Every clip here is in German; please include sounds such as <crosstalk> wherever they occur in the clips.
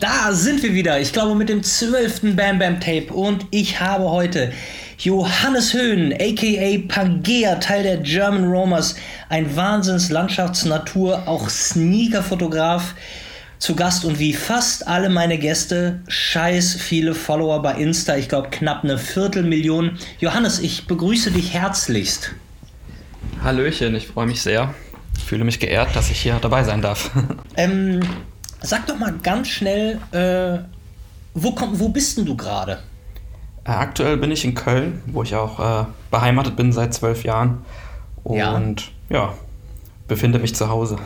da sind wir wieder. Ich glaube mit dem zwölften Bam Bam Tape. Und ich habe heute Johannes Höhn, aka Pangea, Teil der German Romers, ein Wahnsinns Landschaftsnatur, auch Sneaker-Fotograf zu Gast und wie fast alle meine Gäste, scheiß viele Follower bei Insta, ich glaube knapp eine Viertelmillion. Johannes, ich begrüße dich herzlichst. Hallöchen, ich freue mich sehr. Ich fühle mich geehrt, dass ich hier dabei sein darf. Ähm, sag doch mal ganz schnell, äh, wo, komm, wo bist denn du gerade? Äh, aktuell bin ich in Köln, wo ich auch äh, beheimatet bin seit zwölf Jahren. Und ja. ja, befinde mich zu Hause.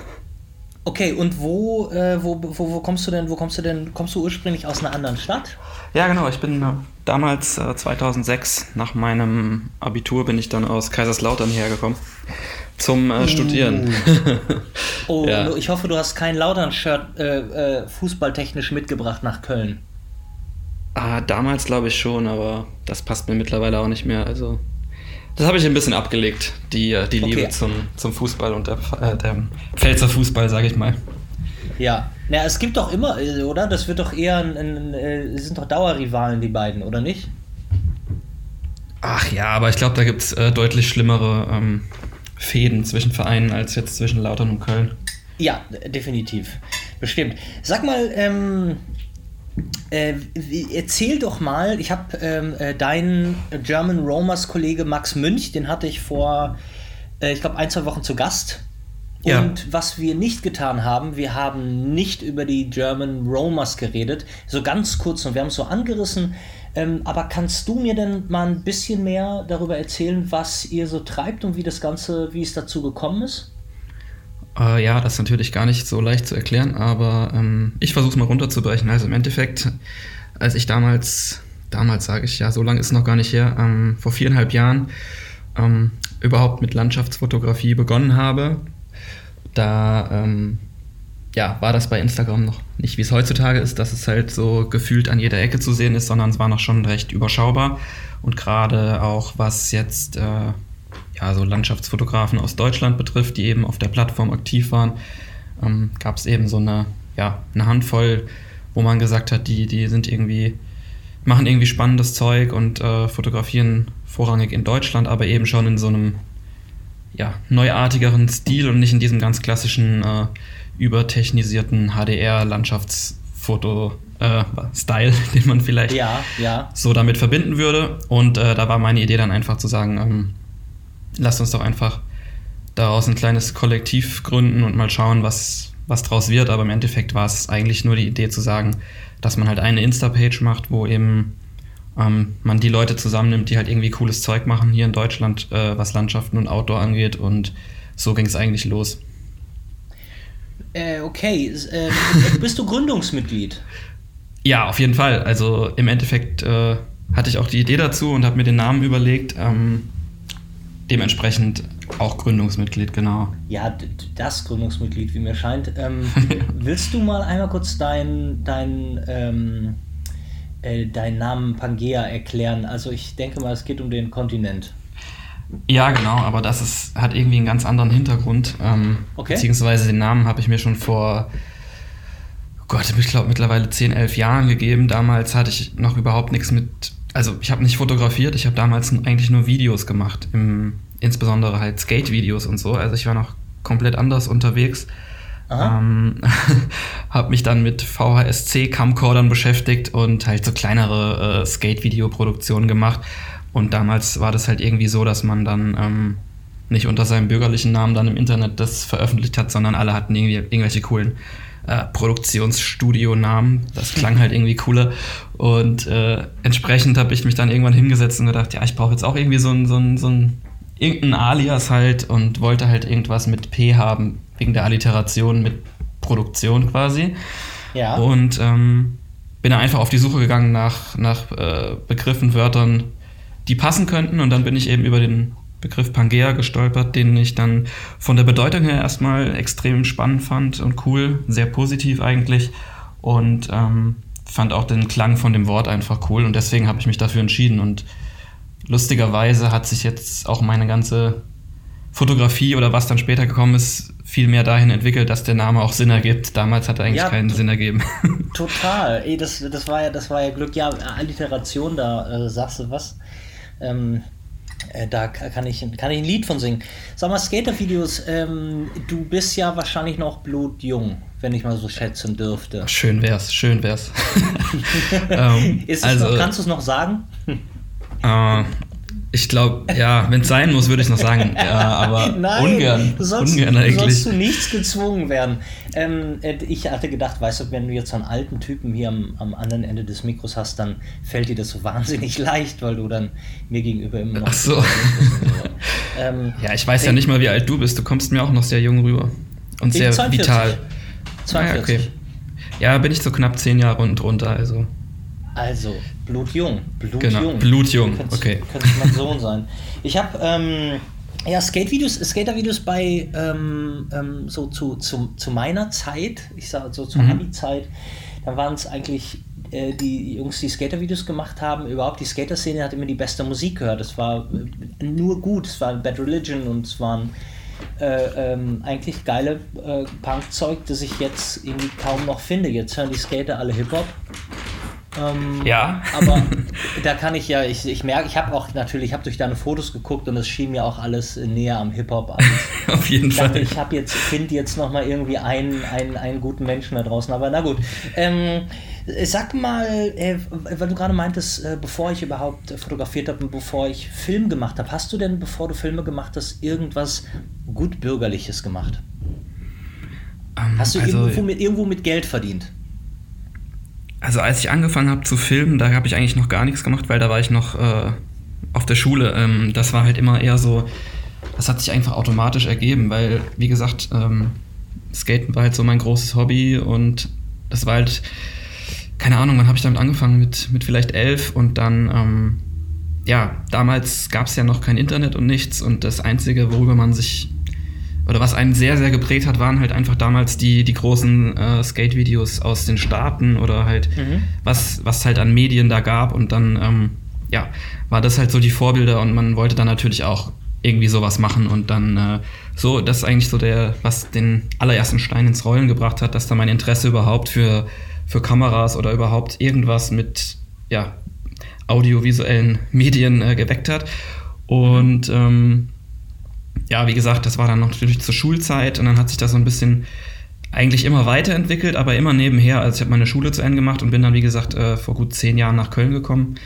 Okay, und wo, äh, wo, wo, wo, kommst du denn, wo kommst du denn, kommst du ursprünglich aus einer anderen Stadt? Ja, genau, ich bin äh, damals, äh, 2006, nach meinem Abitur bin ich dann aus Kaiserslautern hergekommen zum äh, Studieren. <laughs> oh, ja. ich hoffe, du hast kein Lautern-Shirt äh, äh, fußballtechnisch mitgebracht nach Köln. Ah, damals glaube ich schon, aber das passt mir mittlerweile auch nicht mehr. Also, das habe ich ein bisschen abgelegt, die, äh, die Liebe zum, zum Fußball und der, äh, dem Pfälzer Fußball, sage ich mal. Ja, na, es gibt doch immer, äh, oder? Das wird doch eher ein, ein, ein sind doch Dauerrivalen, die beiden, oder nicht? Ach ja, aber ich glaube, da gibt es äh, deutlich schlimmere ähm, Fäden zwischen Vereinen als jetzt zwischen Lautern und Köln. Ja, definitiv. Bestimmt. Sag mal, ähm, äh, erzähl doch mal, ich habe ähm, äh, deinen German Romers Kollege Max Münch, den hatte ich vor, äh, ich glaube, ein, zwei Wochen zu Gast. Ja. Und was wir nicht getan haben, wir haben nicht über die German Romers geredet, so ganz kurz und wir haben es so angerissen, ähm, aber kannst du mir denn mal ein bisschen mehr darüber erzählen, was ihr so treibt und wie das Ganze, wie es dazu gekommen ist? Äh, ja, das ist natürlich gar nicht so leicht zu erklären, aber ähm, ich versuche es mal runterzubrechen. Also im Endeffekt, als ich damals, damals sage ich ja, so lange ist es noch gar nicht her, ähm, vor viereinhalb Jahren ähm, überhaupt mit Landschaftsfotografie begonnen habe, da ähm, ja, war das bei Instagram noch nicht, wie es heutzutage ist, dass es halt so gefühlt an jeder Ecke zu sehen ist, sondern es war noch schon recht überschaubar. Und gerade auch was jetzt äh, ja, so Landschaftsfotografen aus Deutschland betrifft, die eben auf der Plattform aktiv waren, ähm, gab es eben so eine, ja, eine Handvoll, wo man gesagt hat, die, die sind irgendwie, machen irgendwie spannendes Zeug und äh, fotografieren vorrangig in Deutschland, aber eben schon in so einem ja, neuartigeren Stil und nicht in diesem ganz klassischen äh, übertechnisierten HDR-Landschaftsfoto-Style, äh, <laughs> den man vielleicht ja, ja. so damit verbinden würde. Und äh, da war meine Idee dann einfach zu sagen, ähm, lasst uns doch einfach daraus ein kleines Kollektiv gründen und mal schauen, was, was draus wird. Aber im Endeffekt war es eigentlich nur die Idee zu sagen, dass man halt eine Insta-Page macht, wo eben ähm, man die Leute zusammennimmt, die halt irgendwie cooles Zeug machen hier in Deutschland, äh, was Landschaften und Outdoor angeht. Und so ging es eigentlich los. Äh, okay, äh, bist du Gründungsmitglied? Ja, auf jeden Fall. Also im Endeffekt äh, hatte ich auch die Idee dazu und habe mir den Namen überlegt. Ähm, dementsprechend auch Gründungsmitglied, genau. Ja, das Gründungsmitglied, wie mir scheint. Ähm, <laughs> willst du mal einmal kurz deinen dein, ähm, äh, dein Namen Pangea erklären? Also ich denke mal, es geht um den Kontinent. Ja, genau, aber das ist, hat irgendwie einen ganz anderen Hintergrund. Ähm, okay. Beziehungsweise den Namen habe ich mir schon vor, oh Gott, ich glaube mittlerweile 10, 11 Jahren gegeben. Damals hatte ich noch überhaupt nichts mit, also ich habe nicht fotografiert, ich habe damals eigentlich nur Videos gemacht, im, insbesondere halt Skate-Videos und so. Also ich war noch komplett anders unterwegs. Ähm, <laughs> habe mich dann mit VHSC-Camcordern beschäftigt und halt so kleinere äh, Skate-Video-Produktionen gemacht und damals war das halt irgendwie so, dass man dann ähm, nicht unter seinem bürgerlichen Namen dann im Internet das veröffentlicht hat, sondern alle hatten irgendwie irgendwelche coolen äh, Produktionsstudio-Namen. Das klang halt irgendwie cooler. Und äh, entsprechend habe ich mich dann irgendwann hingesetzt und gedacht, ja, ich brauche jetzt auch irgendwie so ein, so ein, so ein irgendein Alias halt und wollte halt irgendwas mit P haben, wegen der Alliteration mit Produktion quasi. Ja. Und ähm, bin dann einfach auf die Suche gegangen nach, nach äh, Begriffen, Wörtern, die passen könnten. Und dann bin ich eben über den Begriff Pangea gestolpert, den ich dann von der Bedeutung her erstmal extrem spannend fand und cool, sehr positiv eigentlich. Und ähm, fand auch den Klang von dem Wort einfach cool und deswegen habe ich mich dafür entschieden. Und lustigerweise hat sich jetzt auch meine ganze Fotografie oder was dann später gekommen ist, viel mehr dahin entwickelt, dass der Name auch Sinn ergibt. Damals hat er eigentlich ja, keinen Sinn ergeben. <laughs> Total. Ey, das, das, war ja, das war ja Glück. Ja, Alliteration, da äh, sagst du was. Ähm, äh, da kann ich, kann ich ein Lied von singen. Sag mal, Skater-Videos, ähm, du bist ja wahrscheinlich noch blutjung, wenn ich mal so schätzen dürfte. Schön wär's, schön wär's. <laughs> ähm, also, kannst du es noch sagen? Äh, ich glaube, ja, wenn es sein muss, würde ich noch sagen. <laughs> Ja, aber Nein, ungern. Du sollst, ungern eigentlich. Du sollst zu nichts gezwungen werden. Ähm, äh, ich hatte gedacht, weißt du, wenn du jetzt so einen alten Typen hier am, am anderen Ende des Mikros hast, dann fällt dir das so wahnsinnig <laughs> leicht, weil du dann mir gegenüber immer noch. Ach so. <laughs> ähm, ja, ich weiß ja nicht mal, wie alt du bist. Du kommst mir auch noch sehr jung rüber. Und sehr 42. vital. 42. Ah, ja, okay. Ja, bin ich so knapp zehn Jahre und drunter, also. Also, blutjung. Blutjung. Genau, blutjung, okay. Könnte mein <laughs> Sohn sein. Ich habe ähm, ja, Skate-Videos, Skater-Videos bei ähm, ähm, so zu, zu, zu meiner Zeit, ich sage so zur mhm. Abi-Zeit, da waren es eigentlich äh, die Jungs, die Skater-Videos gemacht haben, überhaupt die Skater-Szene hat immer die beste Musik gehört. Es war äh, nur gut, es war Bad Religion und es waren äh, ähm, eigentlich geile äh, Punk-Zeug, das ich jetzt irgendwie kaum noch finde. Jetzt hören die Skater alle Hip-Hop. Ähm, ja. aber <laughs> da kann ich ja, ich, ich merke, ich habe auch natürlich, ich habe durch deine Fotos geguckt und es schien mir auch alles näher am Hip-Hop. <laughs> Auf jeden ich Fall. Dachte, ich habe jetzt, finde jetzt nochmal irgendwie einen, einen, einen guten Menschen da draußen, aber na gut. Ähm, sag mal, äh, weil du gerade meintest, äh, bevor ich überhaupt fotografiert habe und bevor ich Film gemacht habe, hast du denn, bevor du Filme gemacht hast, irgendwas gut Bürgerliches gemacht? Um, ähm, hast du also, irgendwo, mit, irgendwo mit Geld verdient? Also als ich angefangen habe zu filmen, da habe ich eigentlich noch gar nichts gemacht, weil da war ich noch äh, auf der Schule. Ähm, das war halt immer eher so, das hat sich einfach automatisch ergeben, weil, wie gesagt, ähm, Skaten war halt so mein großes Hobby und das war halt, keine Ahnung, wann habe ich damit angefangen? Mit, mit vielleicht elf und dann, ähm, ja, damals gab es ja noch kein Internet und nichts und das Einzige, worüber man sich oder was einen sehr, sehr geprägt hat, waren halt einfach damals die, die großen äh, Skate-Videos aus den Staaten oder halt, mhm. was, was halt an Medien da gab. Und dann, ähm, ja, war das halt so die Vorbilder und man wollte dann natürlich auch irgendwie sowas machen und dann äh, so, das ist eigentlich so der, was den allerersten Stein ins Rollen gebracht hat, dass da mein Interesse überhaupt für, für Kameras oder überhaupt irgendwas mit, ja, audiovisuellen Medien äh, geweckt hat. Und ähm, ja, wie gesagt, das war dann noch natürlich zur Schulzeit und dann hat sich das so ein bisschen eigentlich immer weiterentwickelt, aber immer nebenher. Also ich habe meine Schule zu Ende gemacht und bin dann, wie gesagt, äh, vor gut zehn Jahren nach Köln gekommen.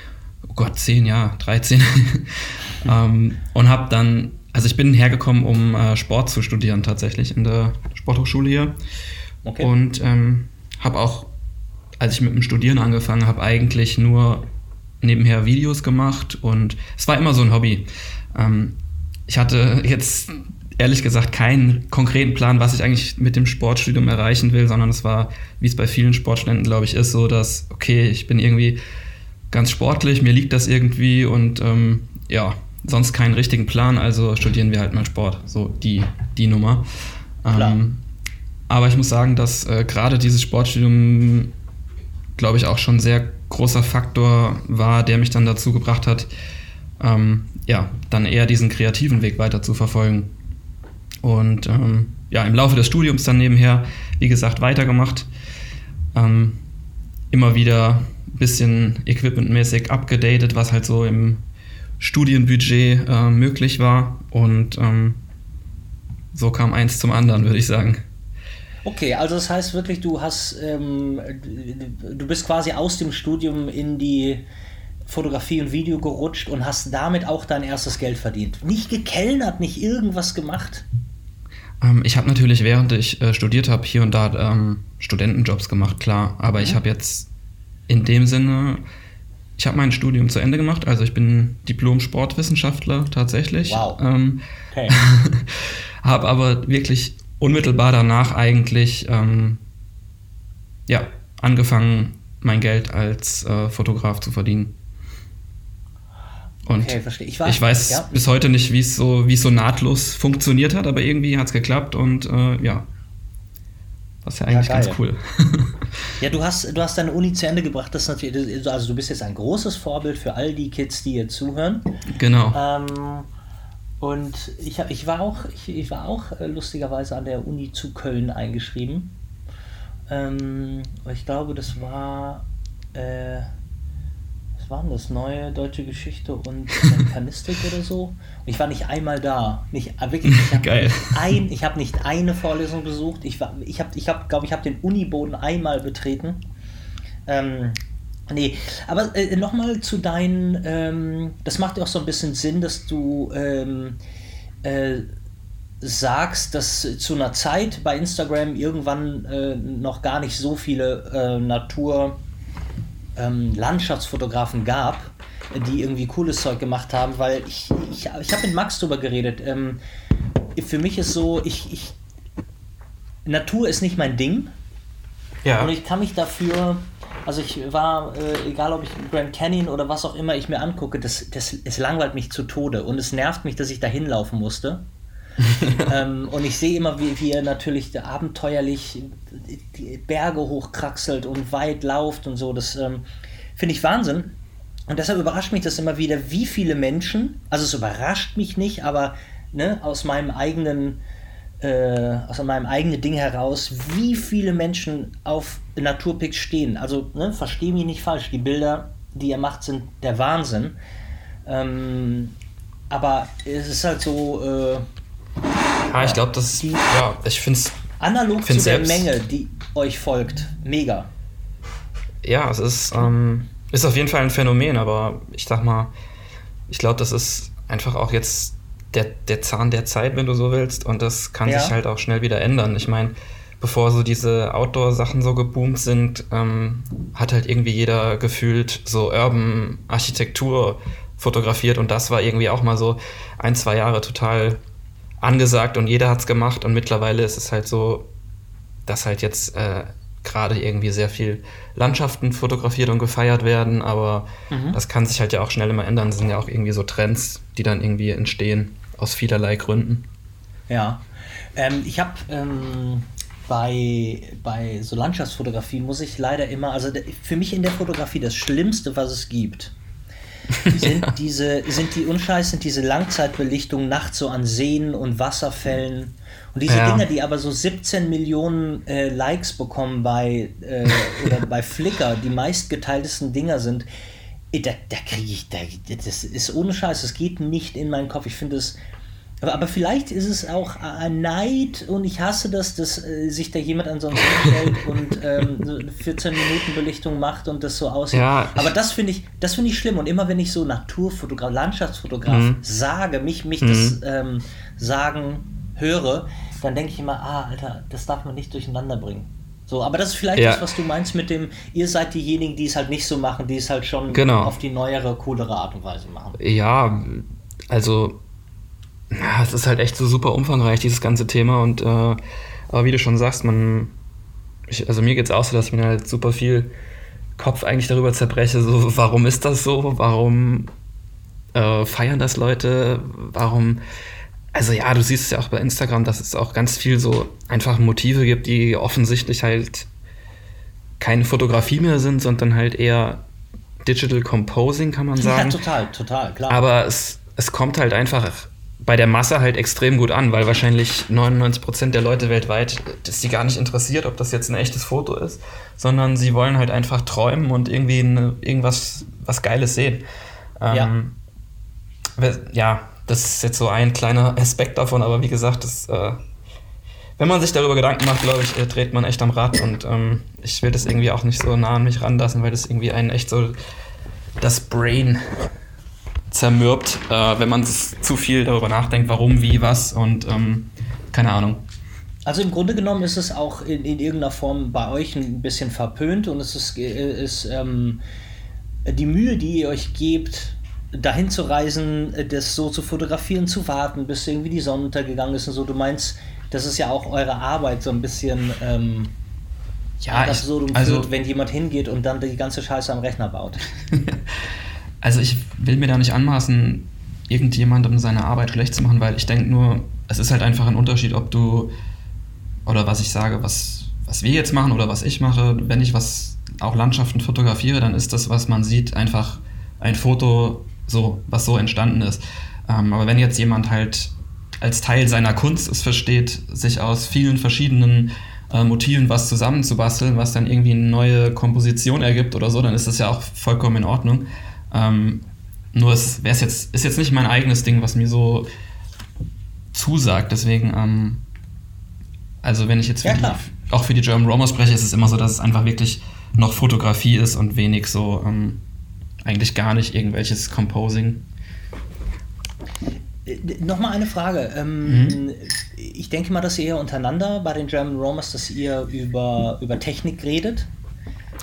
Oh Gott, zehn Jahre, 13. <laughs> ähm, und habe dann, also ich bin hergekommen, um äh, Sport zu studieren tatsächlich in der Sporthochschule hier. Okay. Und ähm, habe auch, als ich mit dem Studieren angefangen habe, eigentlich nur nebenher Videos gemacht und es war immer so ein Hobby. Ähm, ich hatte jetzt ehrlich gesagt keinen konkreten Plan, was ich eigentlich mit dem Sportstudium erreichen will, sondern es war, wie es bei vielen Sportstudenten, glaube ich, ist, so dass, okay, ich bin irgendwie ganz sportlich, mir liegt das irgendwie und ähm, ja, sonst keinen richtigen Plan, also studieren wir halt mal Sport. So die, die Nummer. Ähm, aber ich muss sagen, dass äh, gerade dieses Sportstudium, glaube ich, auch schon ein sehr großer Faktor war, der mich dann dazu gebracht hat, ähm, ja, dann eher diesen kreativen Weg weiter zu verfolgen. Und ähm, ja, im Laufe des Studiums dann nebenher, wie gesagt, weitergemacht. Ähm, immer wieder ein bisschen equipmentmäßig abgedatet, was halt so im Studienbudget äh, möglich war. Und ähm, so kam eins zum anderen, würde ich sagen. Okay, also das heißt wirklich, du hast, ähm, du bist quasi aus dem Studium in die Fotografie und Video gerutscht und hast damit auch dein erstes Geld verdient. Nicht gekellnert, nicht irgendwas gemacht. Ähm, ich habe natürlich, während ich äh, studiert habe, hier und da ähm, Studentenjobs gemacht, klar. Aber mhm. ich habe jetzt in dem Sinne, ich habe mein Studium zu Ende gemacht. Also ich bin Diplom-Sportwissenschaftler tatsächlich. Wow. Ähm, okay. <laughs> habe aber wirklich unmittelbar danach eigentlich ähm, ja, angefangen, mein Geld als äh, Fotograf zu verdienen. Und okay, verstehe. Ich, war, ich weiß ja. bis heute nicht, wie es so, so nahtlos funktioniert hat, aber irgendwie hat es geklappt und äh, ja. Das ist ja eigentlich ja, ganz cool. <laughs> ja, du hast, du hast deine Uni zu Ende gebracht. Das natürlich, also du bist jetzt ein großes Vorbild für all die Kids, die hier zuhören. Genau. Ähm, Und ich, hab, ich war auch, ich, ich war auch äh, lustigerweise an der Uni zu Köln eingeschrieben. Ähm, ich glaube, das war, äh, was war denn das? Neue deutsche Geschichte und Amerikanistik oder so. Und ich war nicht einmal da. Nicht, äh, wirklich, ich habe nicht, ein, ich hab nicht eine Vorlesung besucht. Ich, war, ich habe, ich hab, glaube ich, habe den Uniboden einmal betreten. Ähm, Nee, aber äh, nochmal zu deinen, ähm, das macht ja auch so ein bisschen Sinn, dass du ähm, äh, sagst, dass zu einer Zeit bei Instagram irgendwann äh, noch gar nicht so viele äh, Natur-Landschaftsfotografen ähm, gab, die irgendwie cooles Zeug gemacht haben, weil ich, ich, ich habe mit Max drüber geredet. Ähm, für mich ist so, ich, ich, Natur ist nicht mein Ding. Ja. Und ich kann mich dafür also ich war, äh, egal ob ich Grand Canyon oder was auch immer ich mir angucke, das, das, es langweilt mich zu Tode und es nervt mich, dass ich da hinlaufen musste. <laughs> ähm, und ich sehe immer, wie, wie er natürlich abenteuerlich Berge hochkraxelt und weit lauft und so. Das ähm, finde ich Wahnsinn. Und deshalb überrascht mich das immer wieder, wie viele Menschen, also es überrascht mich nicht, aber ne, aus meinem eigenen äh, aus meinem eigenen Ding heraus, wie viele Menschen auf Naturpics stehen. Also, ne, verstehe mich nicht falsch, die Bilder, die er macht, sind der Wahnsinn. Ähm, aber es ist halt so. Äh, ja, ich glaube, das ist. Ja, ich finde es. Analog zu selbst, der Menge, die euch folgt. Mega. Ja, es ist, ähm, ist auf jeden Fall ein Phänomen, aber ich sag mal, ich glaube, das ist einfach auch jetzt der, der Zahn der Zeit, wenn du so willst. Und das kann ja. sich halt auch schnell wieder ändern. Ich meine, bevor so diese Outdoor-Sachen so geboomt sind, ähm, hat halt irgendwie jeder gefühlt so Urban-Architektur fotografiert und das war irgendwie auch mal so ein, zwei Jahre total angesagt und jeder hat es gemacht und mittlerweile ist es halt so, dass halt jetzt äh, gerade irgendwie sehr viel Landschaften fotografiert und gefeiert werden, aber mhm. das kann sich halt ja auch schnell immer ändern. Das sind ja auch irgendwie so Trends, die dann irgendwie entstehen aus vielerlei Gründen. Ja, ähm, ich habe ähm, bei, bei so Landschaftsfotografie muss ich leider immer, also für mich in der Fotografie das Schlimmste, was es gibt, <laughs> sind ja. diese, sind die Unscheiß, sind diese Langzeitbelichtungen nachts so an Seen und Wasserfällen und diese ja. Dinger, die aber so 17 Millionen äh, Likes bekommen bei, äh, oder bei Flickr, die meistgeteiltesten Dinger sind, äh, da, da kriege ich, da, das ist ohne Scheiß, das geht nicht in meinen Kopf. Ich finde es, aber, aber, vielleicht ist es auch ein Neid und ich hasse das, dass äh, sich da jemand ansonsten stellt <laughs> und ähm, 14 Minuten Belichtung macht und das so aussieht. Ja, aber das finde ich, das finde ich schlimm. Und immer wenn ich so Naturfotograf, Landschaftsfotograf mhm. sage, mich, mich mhm. das ähm, sagen höre, dann denke ich immer, ah, Alter, das darf man nicht durcheinander bringen. So, aber das ist vielleicht ja. das, was du meinst mit dem, ihr seid diejenigen, die es halt nicht so machen, die es halt schon genau. auf die neuere, coolere Art und Weise machen. Ja, also, ja, es ist halt echt so super umfangreich, dieses ganze Thema. Und äh, aber wie du schon sagst, man, ich, also mir geht es auch so, dass ich mir halt super viel Kopf eigentlich darüber zerbreche, so, warum ist das so? Warum äh, feiern das Leute? Warum also ja, du siehst es ja auch bei Instagram, dass es auch ganz viel so einfach Motive gibt, die offensichtlich halt keine Fotografie mehr sind, sondern halt eher Digital Composing, kann man sagen. Ja, total, total, klar. Aber es, es kommt halt einfach bei der Masse halt extrem gut an, weil wahrscheinlich 99% der Leute weltweit, dass sie gar nicht interessiert, ob das jetzt ein echtes Foto ist, sondern sie wollen halt einfach träumen und irgendwie eine, irgendwas was Geiles sehen. Ähm, ja. ja, das ist jetzt so ein kleiner Aspekt davon, aber wie gesagt, das, äh, wenn man sich darüber Gedanken macht, glaube ich, äh, dreht man echt am Rad und ähm, ich will das irgendwie auch nicht so nah an mich ranlassen, weil das irgendwie einen echt so das Brain zermürbt, äh, wenn man zu viel darüber nachdenkt, warum, wie, was und ähm, keine Ahnung. Also im Grunde genommen ist es auch in, in irgendeiner Form bei euch ein bisschen verpönt und es ist, äh, ist ähm, die Mühe, die ihr euch gebt, dahin zu reisen, äh, das so zu fotografieren, zu warten, bis irgendwie die Sonne untergegangen ist und so. Du meinst, das ist ja auch eure Arbeit so ein bisschen ähm, ja, das so also, führt, wenn jemand hingeht und dann die ganze Scheiße am Rechner baut. <laughs> also ich will mir da nicht anmaßen, irgendjemandem seine Arbeit schlecht zu machen, weil ich denke nur, es ist halt einfach ein Unterschied, ob du oder was ich sage, was, was wir jetzt machen oder was ich mache, wenn ich was auch Landschaften fotografiere, dann ist das, was man sieht, einfach ein Foto so, was so entstanden ist. Ähm, aber wenn jetzt jemand halt als Teil seiner Kunst es versteht, sich aus vielen verschiedenen äh, Motiven was zusammenzubasteln, was dann irgendwie eine neue Komposition ergibt oder so, dann ist das ja auch vollkommen in Ordnung. Ähm, nur es wär's jetzt, ist jetzt nicht mein eigenes Ding, was mir so zusagt. Deswegen, ähm, also wenn ich jetzt für ja, die, auch für die German Roma spreche, ist es immer so, dass es einfach wirklich noch Fotografie ist und wenig so, ähm, eigentlich gar nicht irgendwelches Composing. Äh, Nochmal eine Frage. Ähm, mhm. Ich denke mal, dass ihr untereinander bei den German Romers, dass ihr über, über Technik redet.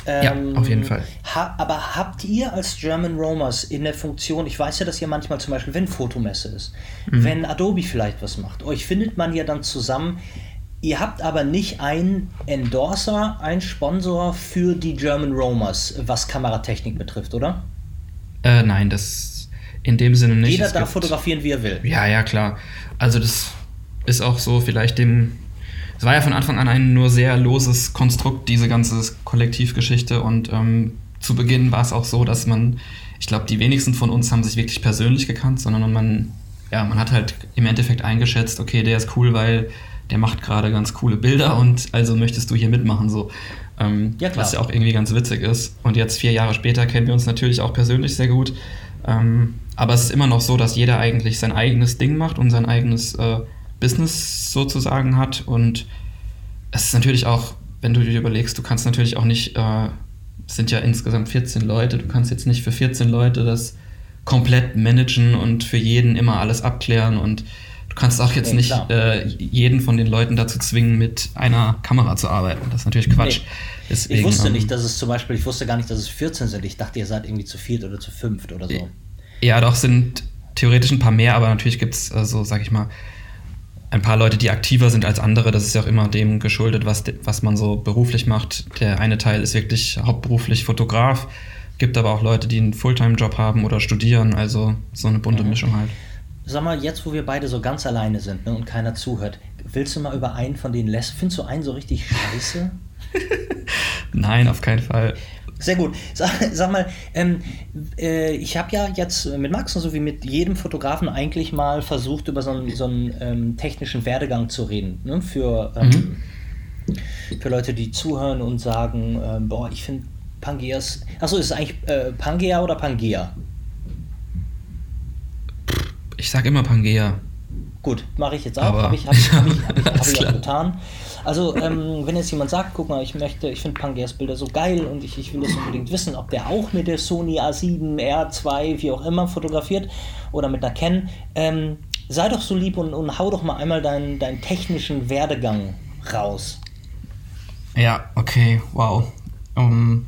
Ähm, ja, auf jeden Fall. Ha aber habt ihr als German Romers in der Funktion, ich weiß ja, dass ihr manchmal zum Beispiel, wenn Fotomesse ist, mhm. wenn Adobe vielleicht was macht, euch findet man ja dann zusammen, ihr habt aber nicht einen Endorser, einen Sponsor für die German Romers, was Kameratechnik betrifft, oder? Äh, nein, das in dem Sinne nicht. Jeder es darf fotografieren, wie er will. Ja, ja, klar. Also das ist auch so vielleicht dem es war ja von Anfang an ein nur sehr loses Konstrukt, diese ganze Kollektivgeschichte. Und ähm, zu Beginn war es auch so, dass man, ich glaube, die wenigsten von uns haben sich wirklich persönlich gekannt, sondern man, ja, man hat halt im Endeffekt eingeschätzt, okay, der ist cool, weil der macht gerade ganz coole Bilder und also möchtest du hier mitmachen, so. Ähm, ja, was ja auch irgendwie ganz witzig ist. Und jetzt vier Jahre später kennen wir uns natürlich auch persönlich sehr gut. Ähm, aber es ist immer noch so, dass jeder eigentlich sein eigenes Ding macht und sein eigenes äh, Business sozusagen hat. Und es ist natürlich auch, wenn du dir überlegst, du kannst natürlich auch nicht, äh, es sind ja insgesamt 14 Leute, du kannst jetzt nicht für 14 Leute das komplett managen und für jeden immer alles abklären und du kannst auch jetzt nee, nicht äh, jeden von den Leuten dazu zwingen, mit einer Kamera zu arbeiten. Das ist natürlich Quatsch. Nee. Deswegen, ich wusste nicht, dass es zum Beispiel, ich wusste gar nicht, dass es 14 sind. Ich dachte, ihr seid irgendwie zu viert oder zu fünft oder so. Ja, doch, sind theoretisch ein paar mehr, aber natürlich gibt es, also, sag ich mal, ein paar Leute, die aktiver sind als andere. Das ist ja auch immer dem geschuldet, was, was man so beruflich macht. Der eine Teil ist wirklich hauptberuflich Fotograf, gibt aber auch Leute, die einen Fulltime-Job haben oder studieren. Also so eine bunte mhm. Mischung halt. Sag mal, jetzt wo wir beide so ganz alleine sind ne, und keiner zuhört, willst du mal über einen von denen lässt? Findest du einen so richtig scheiße? <laughs> Nein, auf keinen Fall. Sehr gut. Sag, sag mal, ähm, äh, ich habe ja jetzt mit Max und so wie mit jedem Fotografen eigentlich mal versucht, über so einen, so einen ähm, technischen Werdegang zu reden. Ne? Für, ähm, mhm. für Leute, die zuhören und sagen, ähm, boah, ich finde Pangeas. Achso, ist es eigentlich äh, Pangea oder Pangea? Ich sage immer Pangea. Gut, mache ich jetzt auch. Habe ich, hab ich, hab ich, hab ich, <laughs> hab ich auch getan. Also, ähm, wenn jetzt jemand sagt, guck mal, ich möchte, ich finde Pangeas Bilder so geil und ich, ich will das unbedingt wissen, ob der auch mit der Sony A7, R2, wie auch immer fotografiert oder mit einer Canon, ähm, sei doch so lieb und, und hau doch mal einmal deinen, deinen technischen Werdegang raus. Ja, okay, wow. Um,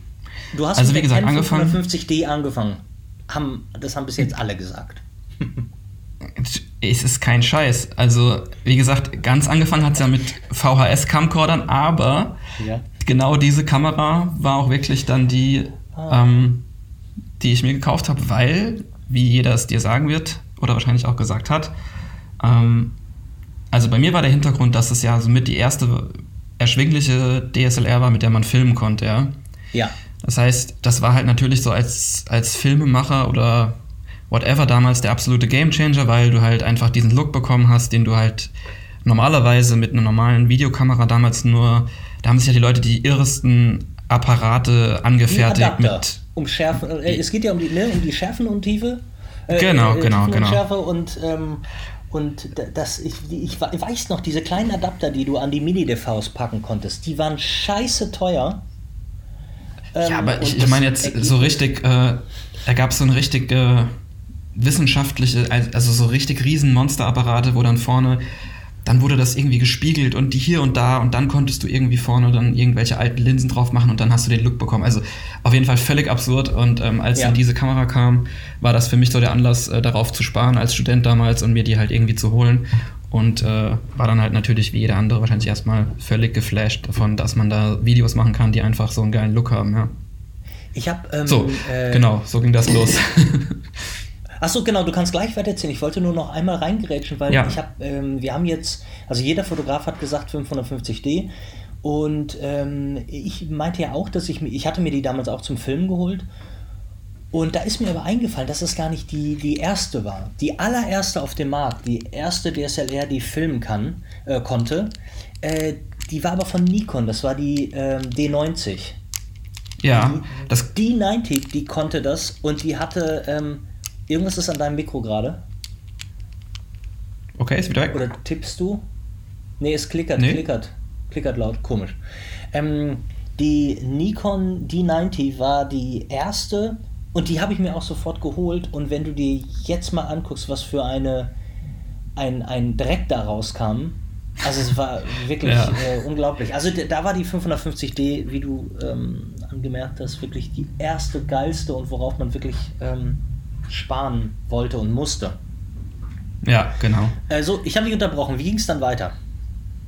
du hast also, mit wie der gesagt, Canon angefangen. 550D angefangen. Haben, das haben bis jetzt alle gesagt. <laughs> es ist kein Scheiß. Also, wie gesagt, ganz angefangen hat es ja mit VHS-Camcordern, aber ja. genau diese Kamera war auch wirklich dann die, ah. ähm, die ich mir gekauft habe, weil, wie jeder es dir sagen wird oder wahrscheinlich auch gesagt hat, ähm, also bei mir war der Hintergrund, dass es ja somit die erste erschwingliche DSLR war, mit der man filmen konnte, ja. Ja. Das heißt, das war halt natürlich so als, als Filmemacher oder whatever damals der absolute Gamechanger, weil du halt einfach diesen Look bekommen hast, den du halt normalerweise mit einer normalen Videokamera damals nur, da haben sich ja die Leute die irresten Apparate angefertigt mit. Um Schärfen, äh, es geht ja um die, ne, um die Schärfen und Tiefe. Äh, genau, äh, genau, genau. Schärfe und, ähm, und das, ich, ich weiß noch, diese kleinen Adapter, die du an die Mini-DVs packen konntest, die waren scheiße teuer. Ähm, ja, aber ich, ich meine jetzt so richtig, äh, da gab es so eine richtige wissenschaftliche, also so richtig riesen Monsterapparate, wo dann vorne, dann wurde das irgendwie gespiegelt und die hier und da und dann konntest du irgendwie vorne dann irgendwelche alten Linsen drauf machen und dann hast du den Look bekommen. Also auf jeden Fall völlig absurd und ähm, als ja. dann diese Kamera kam, war das für mich so der Anlass, äh, darauf zu sparen als Student damals und mir die halt irgendwie zu holen. Und äh, war dann halt natürlich wie jeder andere wahrscheinlich erstmal völlig geflasht davon, dass man da Videos machen kann, die einfach so einen geilen Look haben, ja. Ich habe ähm, so äh, genau so ging das los. <laughs> Achso, genau, du kannst gleich weiter erzählen. Ich wollte nur noch einmal reingerätschen, weil ja. ich habe, ähm, wir haben jetzt, also jeder Fotograf hat gesagt 550D und ähm, ich meinte ja auch, dass ich, ich hatte mir die damals auch zum Film geholt Und da ist mir aber eingefallen, dass es gar nicht die, die erste war. Die allererste auf dem Markt, die erste DSLR, die filmen kann, äh, konnte, äh, die war aber von Nikon, das war die äh, D90. Ja, die, das D90, die konnte das und die hatte, ähm, irgendwas ist an deinem Mikro gerade. Okay, ist wieder weg. Oder tippst du? Nee, es klickert, nee. klickert. Klickert laut, komisch. Ähm, die Nikon D90 war die erste und die habe ich mir auch sofort geholt. Und wenn du dir jetzt mal anguckst, was für eine, ein, ein Dreck da rauskam, also es war <laughs> wirklich ja. äh, unglaublich. Also da war die 550D, wie du ähm, angemerkt hast, wirklich die erste, geilste und worauf man wirklich ähm, sparen wollte und musste. Ja, genau. Also ich habe dich unterbrochen. Wie ging es dann weiter?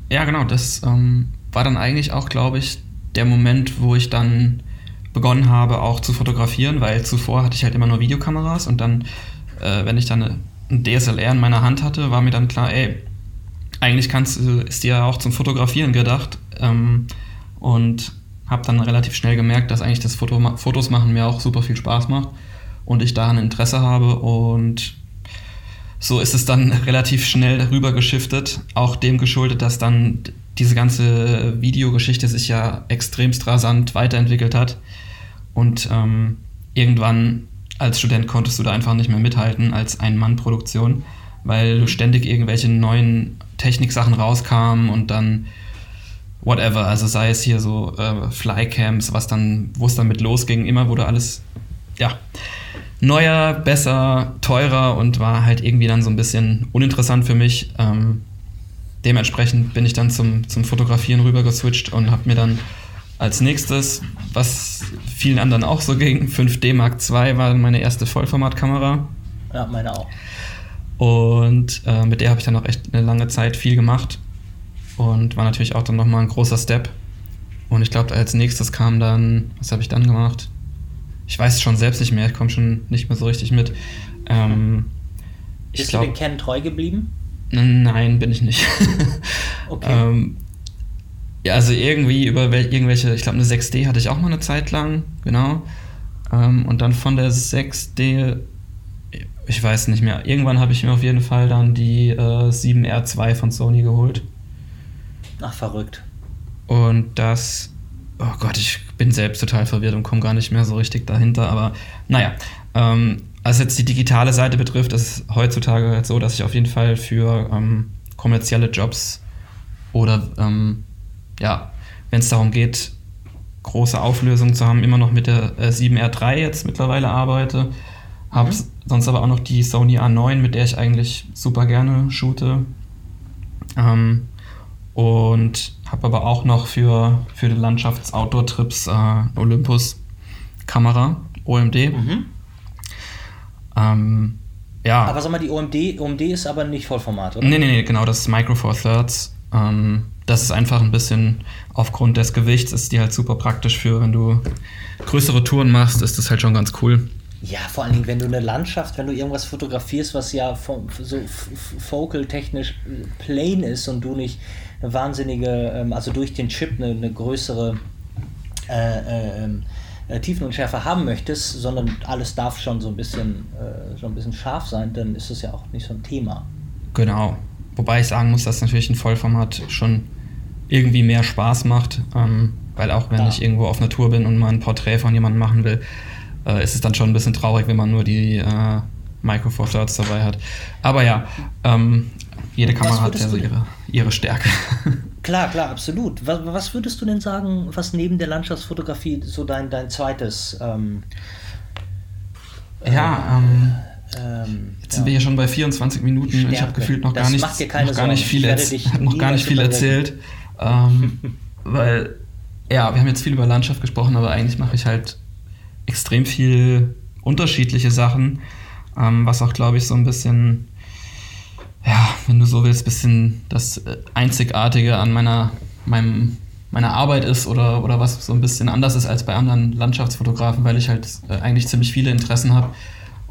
Ja, genau. Das ähm, war dann eigentlich auch, glaube ich, der Moment, wo ich dann begonnen habe, auch zu fotografieren, weil zuvor hatte ich halt immer nur Videokameras und dann, äh, wenn ich dann eine, ein DSLR in meiner Hand hatte, war mir dann klar, ey, eigentlich kannst, ist die ja auch zum Fotografieren gedacht ähm, und habe dann relativ schnell gemerkt, dass eigentlich das Foto, Fotos machen mir auch super viel Spaß macht und ich da ein Interesse habe und so ist es dann <laughs> relativ schnell darüber geschiftet, auch dem geschuldet, dass dann diese ganze Videogeschichte sich ja extremst rasant weiterentwickelt hat. Und ähm, irgendwann als Student konntest du da einfach nicht mehr mithalten als Ein-Mann-Produktion, weil mhm. ständig irgendwelche neuen Techniksachen rauskamen und dann whatever, also sei es hier so äh, Flycams, was dann, wo es dann mit losging, immer wurde alles, ja, neuer, besser, teurer und war halt irgendwie dann so ein bisschen uninteressant für mich. Ähm, dementsprechend bin ich dann zum, zum Fotografieren rüber geswitcht und habe mir dann als nächstes, was vielen anderen auch so ging, <laughs> 5D Mark II war meine erste Vollformatkamera. Ja, meine auch. Und äh, mit der habe ich dann auch echt eine lange Zeit viel gemacht und war natürlich auch dann nochmal ein großer Step. Und ich glaube, als nächstes kam dann, was habe ich dann gemacht? Ich weiß es schon selbst nicht mehr, ich komme schon nicht mehr so richtig mit. Ähm, Bist glaub, du den Ken treu geblieben? Nein, bin ich nicht. <laughs> okay. ähm, ja, also irgendwie über irgendwelche, ich glaube eine 6D hatte ich auch mal eine Zeit lang, genau. Ähm, und dann von der 6D, ich weiß nicht mehr, irgendwann habe ich mir auf jeden Fall dann die äh, 7R2 von Sony geholt. Ach, verrückt. Und das, oh Gott, ich bin selbst total verwirrt und komme gar nicht mehr so richtig dahinter, aber naja. Ähm, was jetzt die digitale Seite betrifft, ist es heutzutage halt so, dass ich auf jeden Fall für ähm, kommerzielle Jobs oder ähm, ja, wenn es darum geht, große Auflösungen zu haben, immer noch mit der äh, 7R3 jetzt mittlerweile arbeite. Habe mhm. sonst aber auch noch die Sony A9, mit der ich eigentlich super gerne shoote. Ähm, und habe aber auch noch für, für die Landschafts-Outdoor-Trips äh, Olympus-Kamera, OMD. Mhm. Ähm, ja. Aber sag mal, die OMD, OMD ist aber nicht Vollformat, oder? Nee, nee, nee, genau, das ist Micro Four Thirds. Ähm, das ist einfach ein bisschen aufgrund des Gewichts, ist die halt super praktisch für, wenn du größere Touren machst, ist das halt schon ganz cool. Ja, vor allen Dingen, wenn du eine Landschaft, wenn du irgendwas fotografierst, was ja so focal-technisch plain ist und du nicht eine wahnsinnige, ähm, also durch den Chip eine, eine größere äh, äh, ähm, äh, Tiefenunschärfe haben möchtest, sondern alles darf schon so ein bisschen, äh, so ein bisschen scharf sein, dann ist es ja auch nicht so ein Thema. Genau. Wobei ich sagen muss, dass natürlich ein Vollformat schon irgendwie mehr Spaß macht, ähm, weil auch wenn ja. ich irgendwo auf Natur bin und mal ein Porträt von jemandem machen will, äh, ist es dann schon ein bisschen traurig, wenn man nur die äh, Micro Four Thirds dabei hat. Aber ja, ähm, jede Kamera hat ja so ihre, ihre Stärke. <laughs> Klar, klar, absolut. Was, was, würdest du denn sagen, was neben der Landschaftsfotografie so dein, dein zweites ähm, ja, ähm, ähm, jetzt sind wir hier schon bei 24 Minuten. Stärke. Ich habe gefühlt noch gar nicht, <laughs> noch gar nicht viel, noch gar nicht viel erzählt. Ähm, <laughs> weil, ja, wir haben jetzt viel über Landschaft gesprochen, aber eigentlich mache ich halt extrem viel unterschiedliche Sachen, ähm, was auch, glaube ich, so ein bisschen ja, wenn du so willst, ein bisschen das äh, Einzigartige an meiner, meinem, meiner Arbeit ist oder, oder was so ein bisschen anders ist als bei anderen Landschaftsfotografen, weil ich halt äh, eigentlich ziemlich viele Interessen habe.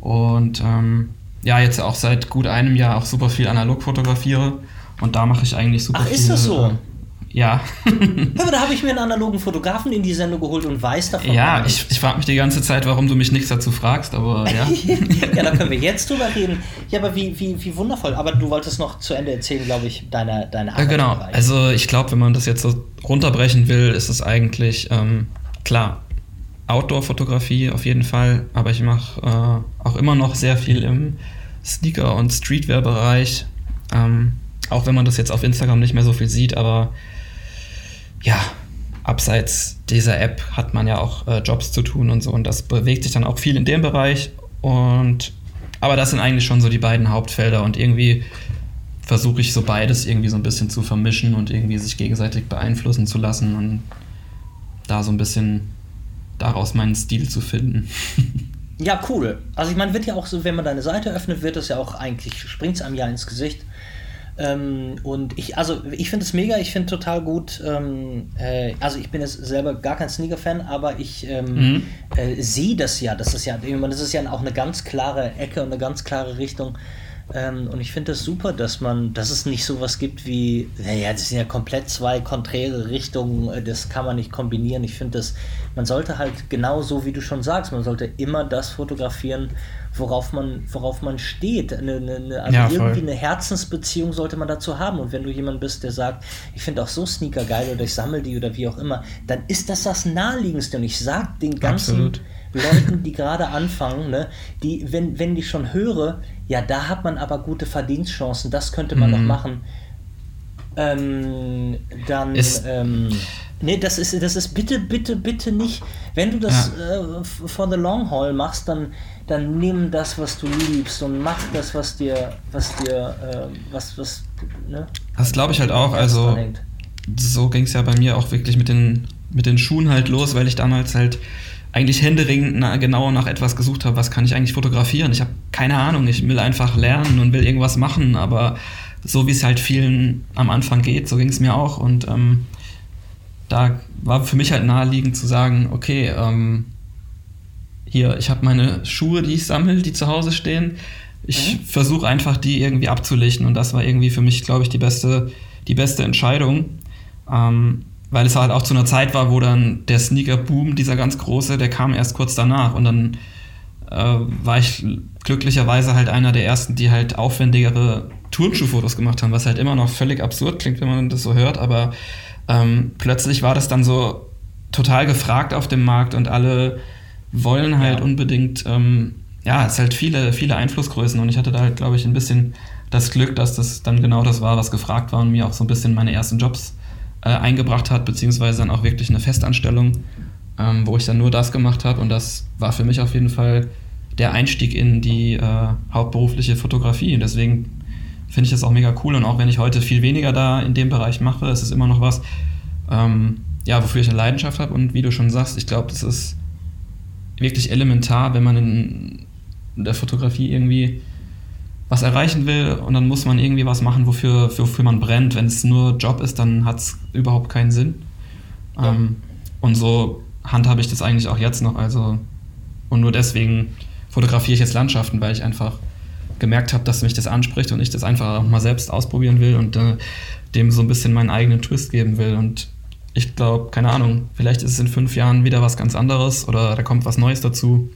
Und ähm, ja, jetzt auch seit gut einem Jahr auch super viel analog fotografiere. Und da mache ich eigentlich super Ach, viel. ist das so? Ja. Aber da habe ich mir einen analogen Fotografen in die Sendung geholt und weiß davon. Ja, ich, ich frage mich die ganze Zeit, warum du mich nichts dazu fragst, aber <laughs> ja. ja, da können wir jetzt drüber reden. Ja, aber wie, wie, wie wundervoll. Aber du wolltest noch zu Ende erzählen, glaube ich, deine, deine Arbeit. Genau, also ich glaube, wenn man das jetzt so runterbrechen will, ist es eigentlich, ähm, klar, Outdoor-Fotografie auf jeden Fall, aber ich mache äh, auch immer noch sehr viel im Sneaker- und Streetwear-Bereich. Ähm, auch wenn man das jetzt auf Instagram nicht mehr so viel sieht, aber ja, abseits dieser App hat man ja auch äh, Jobs zu tun und so und das bewegt sich dann auch viel in dem Bereich und aber das sind eigentlich schon so die beiden Hauptfelder und irgendwie versuche ich so beides irgendwie so ein bisschen zu vermischen und irgendwie sich gegenseitig beeinflussen zu lassen und da so ein bisschen daraus meinen Stil zu finden. Ja, cool. Also ich meine, wird ja auch so, wenn man deine Seite öffnet, wird es ja auch eigentlich, springt es einem ja ins Gesicht. Ähm, und ich, also ich finde es mega, ich finde total gut. Ähm, äh, also ich bin jetzt selber gar kein Sneaker-Fan, aber ich ähm, mhm. äh, sehe das ja. Das ist ja, das ist ja auch eine ganz klare Ecke und eine ganz klare Richtung. Ähm, und ich finde das super, dass man, dass es nicht so was gibt wie, naja, das sind ja komplett zwei konträre Richtungen, äh, das kann man nicht kombinieren. Ich finde das, man sollte halt genau so, wie du schon sagst, man sollte immer das fotografieren, worauf man, worauf man steht. Eine, eine, also ja, irgendwie eine Herzensbeziehung sollte man dazu haben. Und wenn du jemand bist, der sagt, ich finde auch so Sneaker geil oder ich sammle die oder wie auch immer, dann ist das das Naheliegendste. Und ich sag den ganzen Absolut. Leuten, die gerade anfangen, ne, die, wenn, wenn ich schon höre, ja, da hat man aber gute Verdienstchancen, das könnte man mhm. noch machen. Ähm, dann. Ist, ähm, Nee, das ist, das ist bitte, bitte, bitte nicht. Wenn du das ja. äh, for the long haul machst, dann, dann nimm das, was du liebst und mach das, was dir, was dir, äh, was, was, ne? Das glaube ich halt auch. Also, so ging es ja bei mir auch wirklich mit den, mit den Schuhen halt los, weil ich damals halt eigentlich händeringend na, genau nach etwas gesucht habe, was kann ich eigentlich fotografieren. Ich habe keine Ahnung, ich will einfach lernen und will irgendwas machen, aber so wie es halt vielen am Anfang geht, so ging es mir auch. Und ähm, da war für mich halt naheliegend zu sagen, okay, ähm, hier, ich habe meine Schuhe, die ich sammle, die zu Hause stehen. Ich mhm. versuche einfach, die irgendwie abzulichten. Und das war irgendwie für mich, glaube ich, die beste, die beste Entscheidung. Ähm, weil es halt auch zu einer Zeit war, wo dann der Sneaker-Boom, dieser ganz große, der kam erst kurz danach. Und dann äh, war ich glücklicherweise halt einer der ersten, die halt aufwendigere Turnschuhfotos gemacht haben, was halt immer noch völlig absurd klingt, wenn man das so hört, aber ähm, plötzlich war das dann so total gefragt auf dem Markt und alle wollen halt ja. unbedingt, ähm, ja, es ist halt viele, viele Einflussgrößen und ich hatte da halt, glaube ich, ein bisschen das Glück, dass das dann genau das war, was gefragt war und mir auch so ein bisschen meine ersten Jobs äh, eingebracht hat, beziehungsweise dann auch wirklich eine Festanstellung, ähm, wo ich dann nur das gemacht habe und das war für mich auf jeden Fall der Einstieg in die äh, hauptberufliche Fotografie und deswegen finde ich das auch mega cool. Und auch wenn ich heute viel weniger da in dem Bereich mache, ist es immer noch was, ähm, ja, wofür ich eine Leidenschaft habe. Und wie du schon sagst, ich glaube, das ist wirklich elementar, wenn man in der Fotografie irgendwie was erreichen will und dann muss man irgendwie was machen, wofür, wofür man brennt. Wenn es nur Job ist, dann hat es überhaupt keinen Sinn. Ja. Ähm, und so handhabe ich das eigentlich auch jetzt noch. Also, und nur deswegen fotografiere ich jetzt Landschaften, weil ich einfach gemerkt habe, dass mich das anspricht und ich das einfach auch mal selbst ausprobieren will und äh, dem so ein bisschen meinen eigenen Twist geben will. Und ich glaube, keine Ahnung, vielleicht ist es in fünf Jahren wieder was ganz anderes oder da kommt was Neues dazu.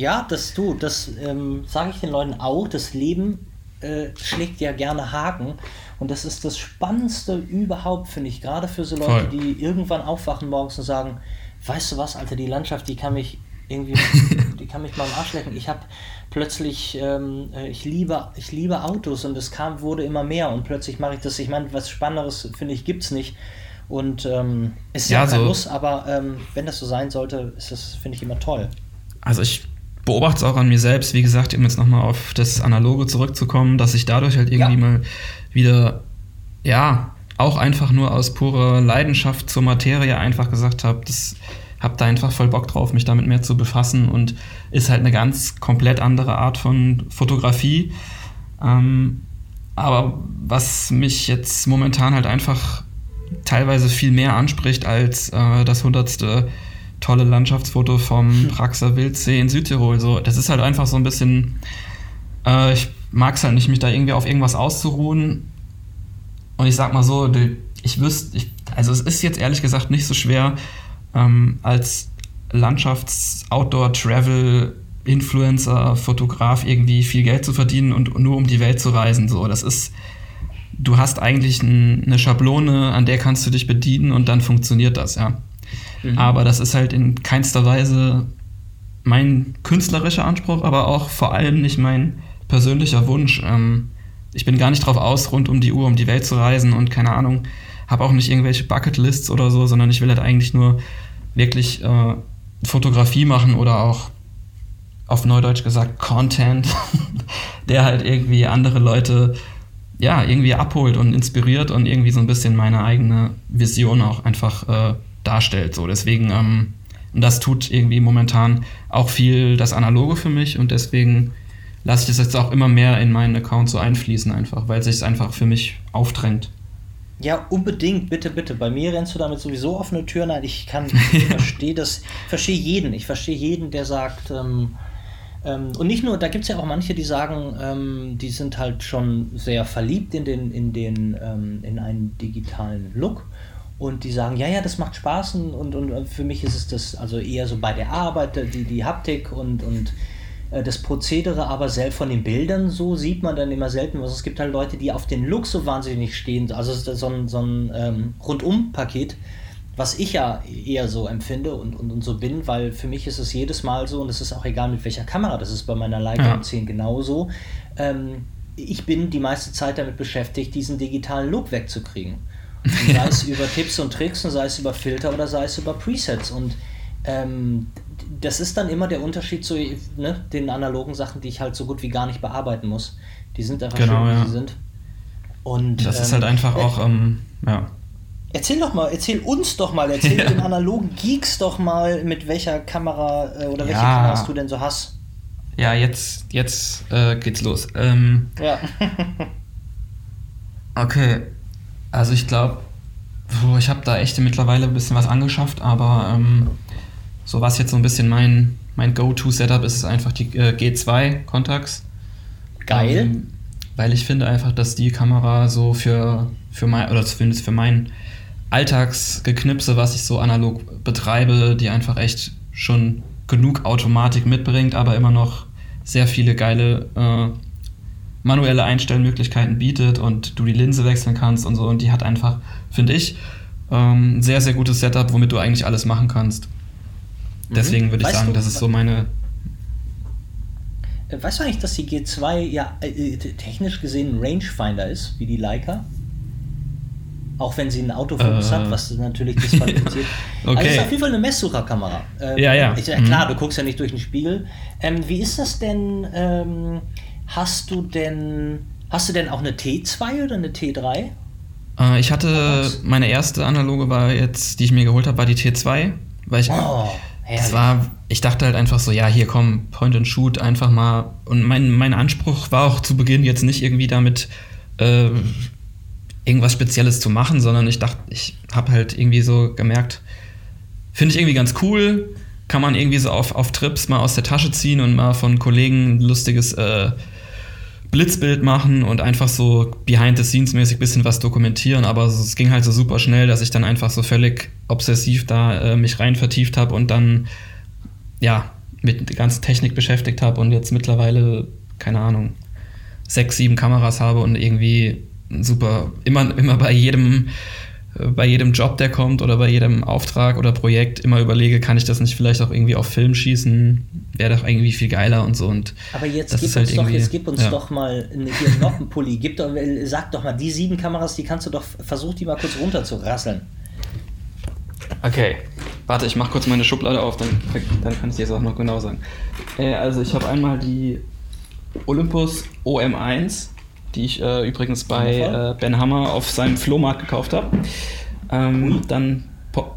Ja, das du, das ähm, sage ich den Leuten auch. Das Leben äh, schlägt ja gerne Haken. Und das ist das Spannendste überhaupt, finde ich. Gerade für so Leute, Voll. die irgendwann aufwachen morgens und sagen, weißt du was, Alter, die Landschaft, die kann mich irgendwie, <laughs> die kann mich mal am Arsch lecken. Ich habe plötzlich, ähm, äh, ich liebe, ich liebe Autos und es kam, wurde immer mehr und plötzlich mache ich das. Ich meine, was Spannenderes finde ich gibt es nicht. Und ähm, es ist ja, ja kein so Muss, aber ähm, wenn das so sein sollte, ist das, finde ich, immer toll. Also ich beobachte es auch an mir selbst, wie gesagt, um jetzt nochmal auf das Analoge zurückzukommen, dass ich dadurch halt irgendwie ja. mal wieder, ja, auch einfach nur aus purer Leidenschaft zur Materie einfach gesagt habe, das habe da einfach voll Bock drauf, mich damit mehr zu befassen und ist halt eine ganz komplett andere Art von Fotografie. Ähm, aber was mich jetzt momentan halt einfach teilweise viel mehr anspricht als äh, das hundertste tolle Landschaftsfoto vom hm. Praxer Wildsee in Südtirol. So, das ist halt einfach so ein bisschen. Äh, ich mag es halt nicht, mich da irgendwie auf irgendwas auszuruhen. Und ich sag mal so, ich wüsste, ich, also es ist jetzt ehrlich gesagt nicht so schwer, ähm, als Landschafts-Outdoor-Travel- Influencer, Fotograf irgendwie viel Geld zu verdienen und nur um die Welt zu reisen. So, das ist, du hast eigentlich ein, eine Schablone, an der kannst du dich bedienen und dann funktioniert das, ja. Mhm. Aber das ist halt in keinster Weise mein künstlerischer Anspruch, aber auch vor allem nicht mein persönlicher Wunsch. Ähm, ich bin gar nicht drauf aus, rund um die Uhr um die Welt zu reisen und keine Ahnung, habe auch nicht irgendwelche Bucketlists oder so, sondern ich will halt eigentlich nur wirklich äh, Fotografie machen oder auch auf Neudeutsch gesagt Content, <laughs> der halt irgendwie andere Leute ja irgendwie abholt und inspiriert und irgendwie so ein bisschen meine eigene Vision auch einfach äh, darstellt. So deswegen ähm, und das tut irgendwie momentan auch viel das Analoge für mich und deswegen lasse ich das jetzt auch immer mehr in meinen Account so einfließen einfach, weil sich es einfach für mich aufdrängt. Ja, unbedingt, bitte, bitte. Bei mir rennst du damit sowieso offene Türen ein. Ich kann, <laughs> ich verstehe das, verstehe jeden. Ich verstehe jeden, der sagt, ähm, ähm, und nicht nur, da gibt es ja auch manche, die sagen, ähm, die sind halt schon sehr verliebt in den, in den, ähm, in einen digitalen Look und die sagen, ja, ja, das macht Spaß und, und, für mich ist es das also eher so bei der Arbeit, die, die Haptik und, und äh, das Prozedere, aber selbst von den Bildern so sieht man dann immer selten was. Es gibt halt Leute, die auf den Look so wahnsinnig stehen, also so ein, so ein ähm, Rundum-Paket was ich ja eher so empfinde und, und, und so bin, weil für mich ist es jedes Mal so, und es ist auch egal mit welcher Kamera, das ist bei meiner Leica ja. M10 genauso. Ähm, ich bin die meiste Zeit damit beschäftigt, diesen digitalen Look wegzukriegen. Und sei es über Tipps und Tricks und sei es über Filter oder sei es über Presets. Und ähm, das ist dann immer der Unterschied zu ne, den analogen Sachen, die ich halt so gut wie gar nicht bearbeiten muss. Die sind einfach genau, schön, wie ja. sie sind. Und, das ähm, ist halt einfach äh, auch, ähm, ja. Erzähl doch mal, erzähl uns doch mal, erzähl <laughs> ja. den analogen Geeks doch mal, mit welcher Kamera äh, oder welche ja. Kameras du denn so hast. Ja, jetzt, jetzt äh, geht's los. Ähm, ja. okay, also ich glaube, ich habe da echt mittlerweile ein bisschen was angeschafft, aber ähm, so was jetzt so ein bisschen mein, mein Go-To-Setup ist, ist einfach die äh, G2 Contax. Geil. Ähm, weil ich finde einfach, dass die Kamera so für, für mein, oder zumindest für mein Alltagsgeknipse, was ich so analog betreibe, die einfach echt schon genug Automatik mitbringt, aber immer noch sehr viele geile äh, manuelle Einstellmöglichkeiten bietet und du die Linse wechseln kannst und so. Und die hat einfach, finde ich, ähm, ein sehr, sehr gutes Setup, womit du eigentlich alles machen kannst. Mhm. Deswegen würde ich weißt sagen, du, das ist so meine. Äh, weißt du eigentlich, dass die G2 ja äh, technisch gesehen ein Rangefinder ist, wie die Leica? Auch wenn sie einen Autofokus äh, hat, was natürlich disqualifiziert. okay. <laughs> Also es ist auf jeden Fall eine Messsucherkamera. Ähm, ja, ja. Ich, äh, klar, mhm. du guckst ja nicht durch den Spiegel. Ähm, wie ist das denn? Hast du denn hast du denn auch eine T2 oder eine T3? Äh, ich hatte meine erste analoge war jetzt, die ich mir geholt habe, war die T2, weil ich oh, das war ich dachte halt einfach so, ja, hier komm, Point and Shoot einfach mal. Und mein mein Anspruch war auch zu Beginn jetzt nicht irgendwie damit äh, irgendwas Spezielles zu machen, sondern ich dachte, ich habe halt irgendwie so gemerkt, finde ich irgendwie ganz cool, kann man irgendwie so auf, auf Trips mal aus der Tasche ziehen und mal von Kollegen ein lustiges äh, Blitzbild machen und einfach so behind-the-scenes-mäßig bisschen was dokumentieren. Aber es ging halt so super schnell, dass ich dann einfach so völlig obsessiv da äh, mich rein vertieft habe und dann ja mit der ganzen Technik beschäftigt habe und jetzt mittlerweile, keine Ahnung, sechs, sieben Kameras habe und irgendwie super, immer, immer bei jedem, bei jedem Job, der kommt oder bei jedem Auftrag oder Projekt immer überlege, kann ich das nicht vielleicht auch irgendwie auf Film schießen? Wäre doch irgendwie viel geiler und so. Und Aber jetzt gib, halt uns, doch, jetzt gib uns ja. doch mal hier einen Noppenpulli. Gib doch, sag doch mal, die sieben Kameras, die kannst du doch, versuch die mal kurz runter zu rasseln. Okay, warte, ich mach kurz meine Schublade auf, dann, dann kann ich dir das auch noch genau sagen. Äh, also ich habe einmal die Olympus OM1 die ich äh, übrigens bei äh, Ben Hammer auf seinem Flohmarkt gekauft habe. Ähm, dann po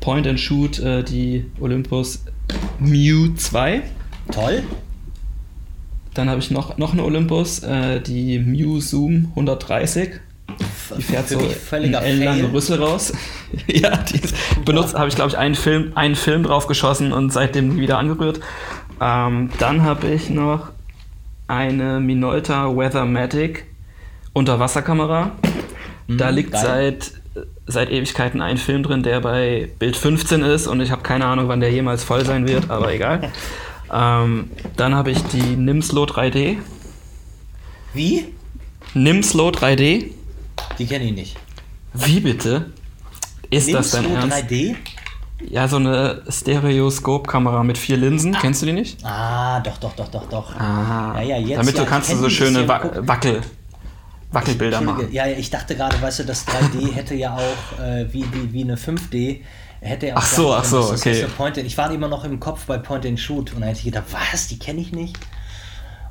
Point and Shoot äh, die Olympus Mew 2. Toll. Dann habe ich noch, noch eine Olympus, äh, die Mew Zoom 130. Die fährt so einen ellenlangen Rüssel raus. <laughs> ja, die benutzt, habe ich glaube ich einen Film, einen Film drauf geschossen und seitdem nie wieder angerührt. Ähm, dann habe ich noch eine Minolta Weathermatic Unterwasserkamera. Mhm, da liegt geil. seit seit Ewigkeiten einen Film drin, der bei Bild 15 ist und ich habe keine Ahnung, wann der jemals voll sein wird, aber egal. <laughs> ähm, dann habe ich die Nimslo 3D. Wie? Nimslo 3D. Die kenne ich nicht. Wie bitte? Ist Nimslo das dein Ernst? 3D? Ja, so eine Stereoskop-Kamera mit vier Linsen. Ah. Kennst du die nicht? Ah, doch, doch, doch, doch, doch. Ah. Ja, ja, jetzt, Damit ja, du kannst du so schöne Wa Wackel, Wackelbilder machen. Ja, ich dachte gerade, weißt du, das 3D hätte ja auch äh, wie, wie, wie eine 5D. Hätte ja auch ach so, ach so, okay. Point ich war immer noch im Kopf bei Point and Shoot und da hätte ich gedacht, was, die kenne ich nicht.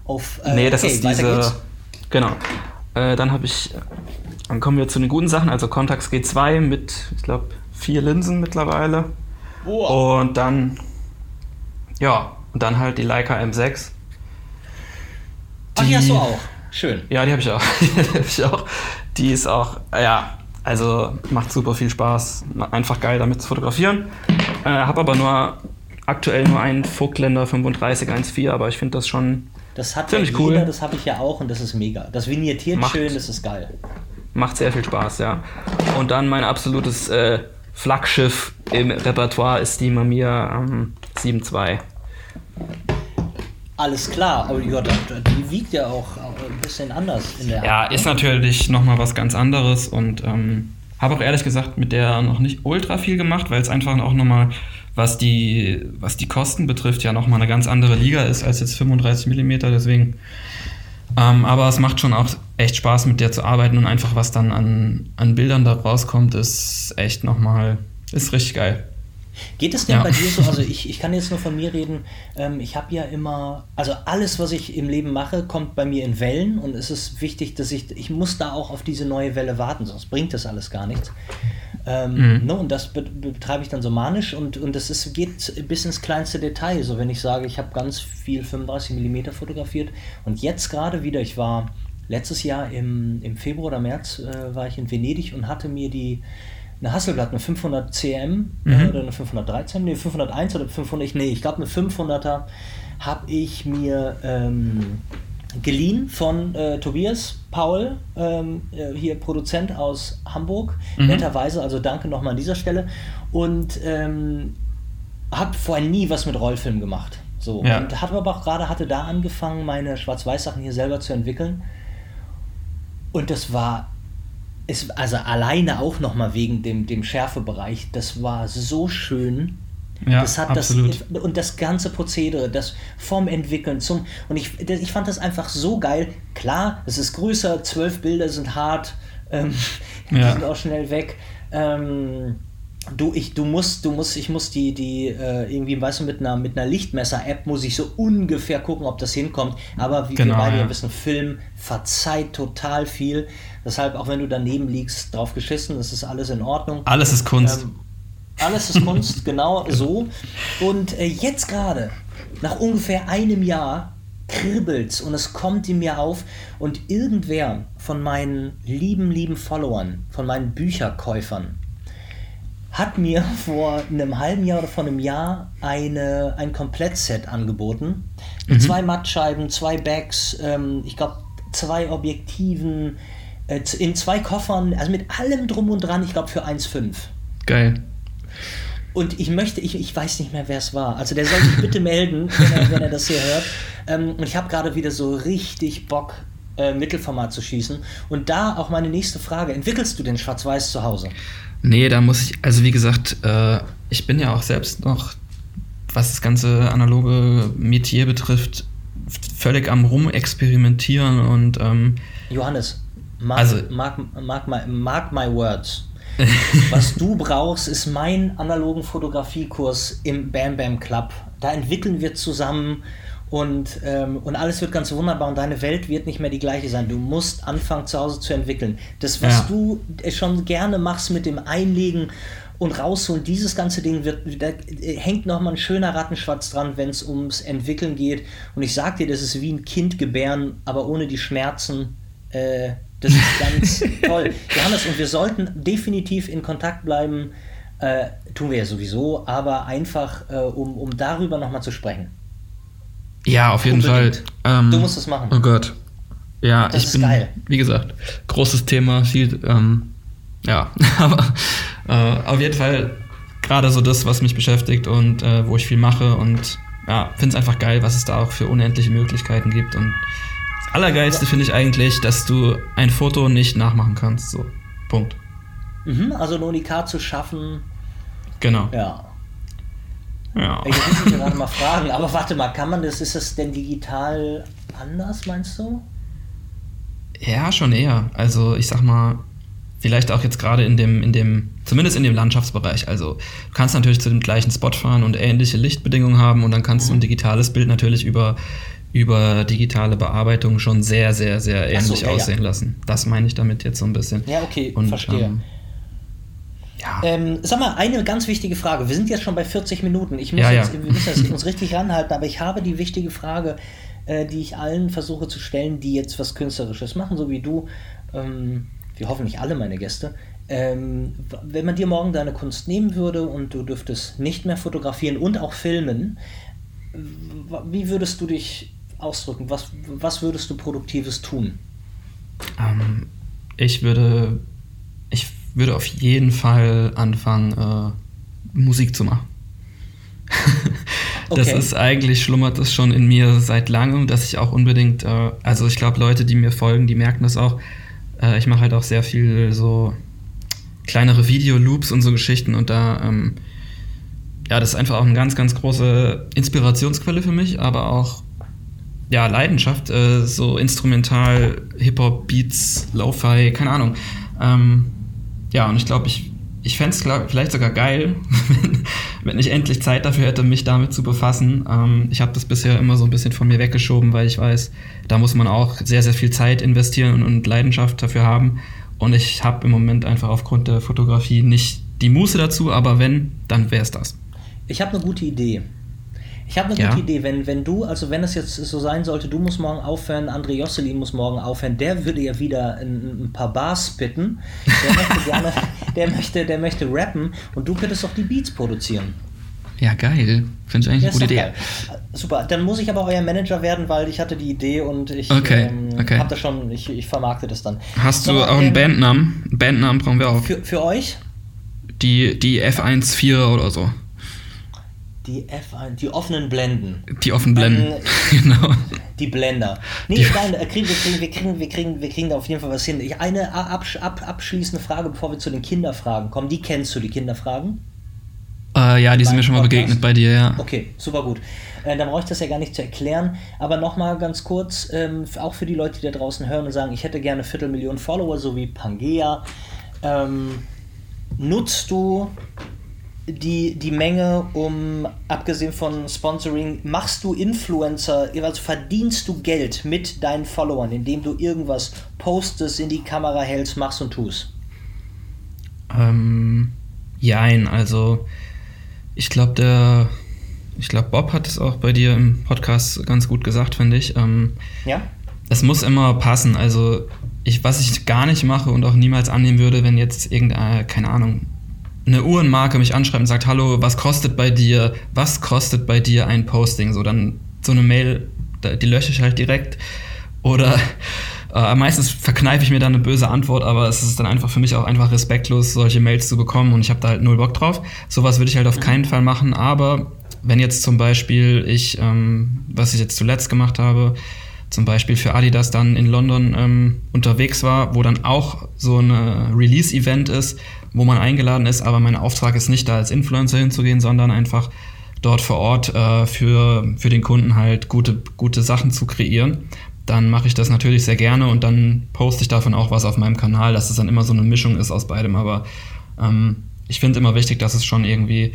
Auf, äh, nee, das okay, ist diese. Genau. Äh, dann habe ich. Dann kommen wir zu den guten Sachen. Also Contax G2 mit, ich glaube, vier Linsen mittlerweile. Wow. Und dann. Ja, und dann halt die Leica M6. Die, Ach, die hast du auch. Schön. Ja, die habe ich auch. <laughs> die habe ich auch. Die ist auch, ja, also macht super viel Spaß. Einfach geil damit zu fotografieren. Äh, habe aber nur aktuell nur einen Vogtländer 3514, aber ich finde das schon das hat ziemlich ja jeder, cool. Das habe ich ja auch und das ist mega. Das vignettiert macht, schön, das ist geil. Macht sehr viel Spaß, ja. Und dann mein absolutes äh, Flaggschiff im Repertoire ist die Mamiya ähm, 7.2. Alles klar, aber ja, die wiegt ja auch ein bisschen anders in der Ja, Art, ist natürlich nochmal was ganz anderes und ähm, habe auch ehrlich gesagt mit der noch nicht ultra viel gemacht, weil es einfach auch nochmal, was die, was die Kosten betrifft, ja nochmal eine ganz andere Liga ist als jetzt 35 mm, deswegen. Ähm, aber es macht schon auch echt Spaß, mit der zu arbeiten und einfach was dann an, an Bildern da rauskommt, ist echt nochmal, ist richtig geil. Geht es denn ja. bei dir so, also ich, ich kann jetzt nur von mir reden, ähm, ich habe ja immer, also alles, was ich im Leben mache, kommt bei mir in Wellen und es ist wichtig, dass ich, ich muss da auch auf diese neue Welle warten, sonst bringt das alles gar nichts. Ähm, mhm. ne, und das betreibe ich dann so manisch und, und das ist, geht bis ins kleinste Detail. So wenn ich sage, ich habe ganz viel 35 mm fotografiert und jetzt gerade wieder, ich war letztes Jahr im, im Februar oder März äh, war ich in Venedig und hatte mir die eine Hasselblatt, eine 500 CM äh, mhm. oder eine 513, nee, 501 oder 500, nee, ich glaube eine 500er habe ich mir ähm, geliehen von äh, Tobias Paul, ähm, äh, hier Produzent aus Hamburg, mhm. netterweise, also danke nochmal an dieser Stelle und ähm, habe vorher nie was mit Rollfilm gemacht. So, ja. und hatte aber auch gerade hatte da angefangen, meine Schwarz-Weiß-Sachen hier selber zu entwickeln. Und das war ist also alleine auch nochmal wegen dem, dem Schärfebereich, das war so schön. Ja, das hat absolut. das und das ganze Prozedere, das vom Entwickeln zum und ich, ich fand das einfach so geil. Klar, es ist größer, zwölf Bilder sind hart, ähm, <laughs> ja. die sind auch schnell weg. Ähm, du, ich, du musst, du musst, ich muss die, die äh, irgendwie, weißt du, mit einer, mit einer Lichtmesser-App muss ich so ungefähr gucken, ob das hinkommt. Aber wie genau, wir beide ja. wissen, Film verzeiht total viel. Deshalb, auch wenn du daneben liegst, drauf geschissen, das ist alles in Ordnung. Alles ist Kunst. Ähm, alles ist Kunst, <laughs> genau so. Und äh, jetzt gerade, nach ungefähr einem Jahr, kribbelt's und es kommt in mir auf und irgendwer von meinen lieben, lieben Followern, von meinen Bücherkäufern, hat mir <laughs> vor einem halben Jahr oder vor einem Jahr eine, ein Komplettset angeboten. Mhm. zwei Mattscheiben, zwei Bags, ähm, ich glaube zwei Objektiven, äh, in zwei Koffern, also mit allem drum und dran, ich glaube für 1,5. Geil. Und ich möchte, ich, ich weiß nicht mehr, wer es war. Also der soll sich bitte <laughs> melden, wenn er, wenn er das hier hört. Ähm, und ich habe gerade wieder so richtig Bock, äh, Mittelformat zu schießen. Und da auch meine nächste Frage. Entwickelst du den Schwarz-Weiß zu Hause? Nee, da muss ich, also wie gesagt, äh, ich bin ja auch selbst noch, was das ganze analoge Metier betrifft, völlig am Rumexperimentieren und ähm, Johannes, mark, also, mark, mark, my, mark my words. Was du <laughs> brauchst, ist mein analogen Fotografiekurs im Bam Bam Club. Da entwickeln wir zusammen und, ähm, und alles wird ganz wunderbar und deine Welt wird nicht mehr die gleiche sein. Du musst anfangen, zu Hause zu entwickeln. Das, was ja. du schon gerne machst mit dem Einlegen und rausholen, dieses ganze Ding wird, da hängt nochmal ein schöner Rattenschwarz dran, wenn es ums Entwickeln geht. Und ich sag dir, das ist wie ein Kind gebären, aber ohne die Schmerzen. Äh, das ist ganz <laughs> toll. Johannes, und wir sollten definitiv in Kontakt bleiben. Äh, tun wir ja sowieso, aber einfach, äh, um, um darüber nochmal zu sprechen. Ja, auf jeden Unbedingt. Fall. Ähm, du musst es machen. Oh Gott. Ja, das ich bin, geil. wie gesagt, großes Thema, viel, ähm, ja, <laughs> aber äh, auf jeden Fall gerade so das, was mich beschäftigt und äh, wo ich viel mache und ja, finde es einfach geil, was es da auch für unendliche Möglichkeiten gibt und das Allergeilste finde ich eigentlich, dass du ein Foto nicht nachmachen kannst. So, Punkt. Mhm, also ein Unikat zu schaffen. Genau. Ja. Ja. Ich muss mich gerade mal fragen, aber warte mal, kann man das, ist das denn digital anders, meinst du? Ja, schon eher. Also ich sag mal, vielleicht auch jetzt gerade in dem, in dem, zumindest in dem Landschaftsbereich. Also du kannst natürlich zu dem gleichen Spot fahren und ähnliche Lichtbedingungen haben und dann kannst mhm. du ein digitales Bild natürlich über, über digitale Bearbeitung schon sehr, sehr, sehr ähnlich so, ja, aussehen ja. lassen. Das meine ich damit jetzt so ein bisschen. Ja, okay, und, verstehe. Ähm, ja. Ähm, sag mal, eine ganz wichtige Frage. Wir sind jetzt schon bei 40 Minuten. Ich muss ja, jetzt, wir müssen jetzt uns richtig ranhalten, aber ich habe die wichtige Frage, äh, die ich allen versuche zu stellen, die jetzt was Künstlerisches machen, so wie du. Ähm, wir hoffen nicht alle meine Gäste. Ähm, wenn man dir morgen deine Kunst nehmen würde und du dürftest nicht mehr fotografieren und auch filmen, wie würdest du dich ausdrücken? Was, was würdest du Produktives tun? Ähm, ich würde, würde auf jeden Fall anfangen, äh, Musik zu machen. das okay. ist eigentlich, schlummert das schon in mir seit langem, dass ich auch unbedingt, äh, also ich glaube, Leute, die mir folgen, die merken das auch. Äh, ich mache halt auch sehr viel so kleinere Videoloops und so Geschichten und da, ähm, ja, das ist einfach auch eine ganz, ganz große Inspirationsquelle für mich, aber auch ja, Leidenschaft, äh, so instrumental, Hip-Hop, Beats, Lo-Fi, keine Ahnung. Ähm, ja, und ich glaube, ich, ich fände es vielleicht sogar geil, <laughs> wenn ich endlich Zeit dafür hätte, mich damit zu befassen. Ähm, ich habe das bisher immer so ein bisschen von mir weggeschoben, weil ich weiß, da muss man auch sehr, sehr viel Zeit investieren und, und Leidenschaft dafür haben. Und ich habe im Moment einfach aufgrund der Fotografie nicht die Muße dazu, aber wenn, dann wäre es das. Ich habe eine gute Idee. Ich habe eine ja. gute Idee, wenn, wenn du, also wenn es jetzt so sein sollte, du musst morgen aufhören, André Josselin muss morgen aufhören, der würde ja wieder ein, ein paar Bars spitten. Der <laughs> möchte gerne, der möchte, der möchte rappen und du könntest doch die Beats produzieren. Ja, geil. Finde ich eigentlich eine gute Idee. Geil. Super. Dann muss ich aber euer Manager werden, weil ich hatte die Idee und ich okay, ähm, okay. habe das schon, ich, ich vermarkte das dann. Hast du auch einen ähm, Bandnamen? Bandnamen brauchen wir auch. Für, für euch? Die, die F14 oder so. Die F1, die offenen Blenden. Die offenen Blenden, <laughs> ähm, genau. Die Blender. Nee, die nein, äh, kriegen, wir, kriegen, wir, kriegen, wir, kriegen, wir kriegen da auf jeden Fall was hin. Eine absch ab, abschließende Frage, bevor wir zu den Kinderfragen kommen. Die kennst du, die Kinderfragen? Äh, ja, die sind mir schon mal begegnet bei dir, ja. Okay, super gut. Äh, dann brauche ich das ja gar nicht zu erklären. Aber nochmal ganz kurz, ähm, auch für die Leute, die da draußen hören und sagen, ich hätte gerne Viertelmillion Follower, so wie Pangea. Ähm, nutzt du die, die Menge, um, abgesehen von Sponsoring, machst du Influencer, also verdienst du Geld mit deinen Followern, indem du irgendwas postest, in die Kamera hältst, machst und tust? Ähm, jein, also ich glaube, der, ich glaube, Bob hat es auch bei dir im Podcast ganz gut gesagt, finde ich. Ähm, ja. Es muss immer passen, also ich, was ich gar nicht mache und auch niemals annehmen würde, wenn jetzt irgendeine, keine Ahnung, eine Uhrenmarke mich anschreibt und sagt, hallo, was kostet bei dir, was kostet bei dir ein Posting? So, dann so eine Mail, die lösche ich halt direkt. Oder äh, meistens verkneife ich mir dann eine böse Antwort, aber es ist dann einfach für mich auch einfach respektlos, solche Mails zu bekommen und ich habe da halt null Bock drauf. Sowas würde ich halt auf keinen Fall machen, aber wenn jetzt zum Beispiel ich, ähm, was ich jetzt zuletzt gemacht habe, zum Beispiel für Adidas dann in London ähm, unterwegs war, wo dann auch so ein Release-Event ist, wo man eingeladen ist, aber mein Auftrag ist nicht da als Influencer hinzugehen, sondern einfach dort vor Ort äh, für, für den Kunden halt gute, gute Sachen zu kreieren. Dann mache ich das natürlich sehr gerne und dann poste ich davon auch was auf meinem Kanal, dass es dann immer so eine Mischung ist aus beidem. Aber ähm, ich finde immer wichtig, dass es schon irgendwie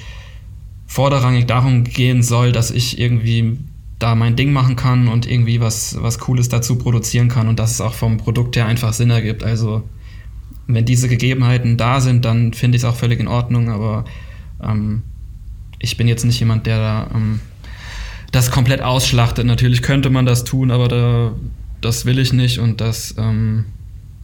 vorderrangig darum gehen soll, dass ich irgendwie da mein Ding machen kann und irgendwie was, was Cooles dazu produzieren kann und dass es auch vom Produkt her einfach Sinn ergibt. Also wenn diese Gegebenheiten da sind, dann finde ich es auch völlig in Ordnung, aber ähm, ich bin jetzt nicht jemand, der da ähm, das komplett ausschlachtet. Natürlich könnte man das tun, aber da, das will ich nicht und das ähm,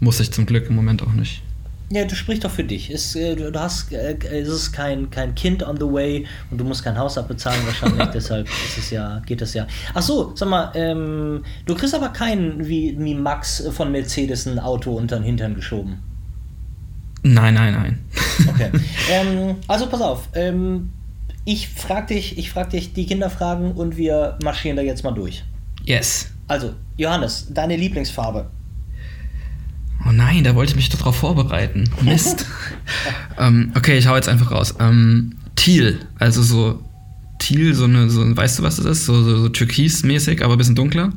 muss ich zum Glück im Moment auch nicht. Ja, du sprichst doch für dich. Es, äh, du hast, äh, es ist kein, kein Kind on the way und du musst kein Haus abbezahlen wahrscheinlich, <laughs> deshalb ist es ja, geht das ja. Ach so, sag mal, ähm, du kriegst aber keinen wie, wie Max von Mercedes ein Auto unter den Hintern geschoben. Nein, nein, nein. Okay. <laughs> ähm, also pass auf. Ähm, ich frag dich, ich frag dich die Kinderfragen und wir marschieren da jetzt mal durch. Yes. Also, Johannes, deine Lieblingsfarbe? Oh nein, da wollte ich mich doch drauf vorbereiten. Mist. <laughs> ähm, okay, ich hau jetzt einfach raus. Ähm, Teal, also so Teal, so eine, so, weißt du, was das ist? So, so, so türkismäßig, aber ein bisschen dunkler.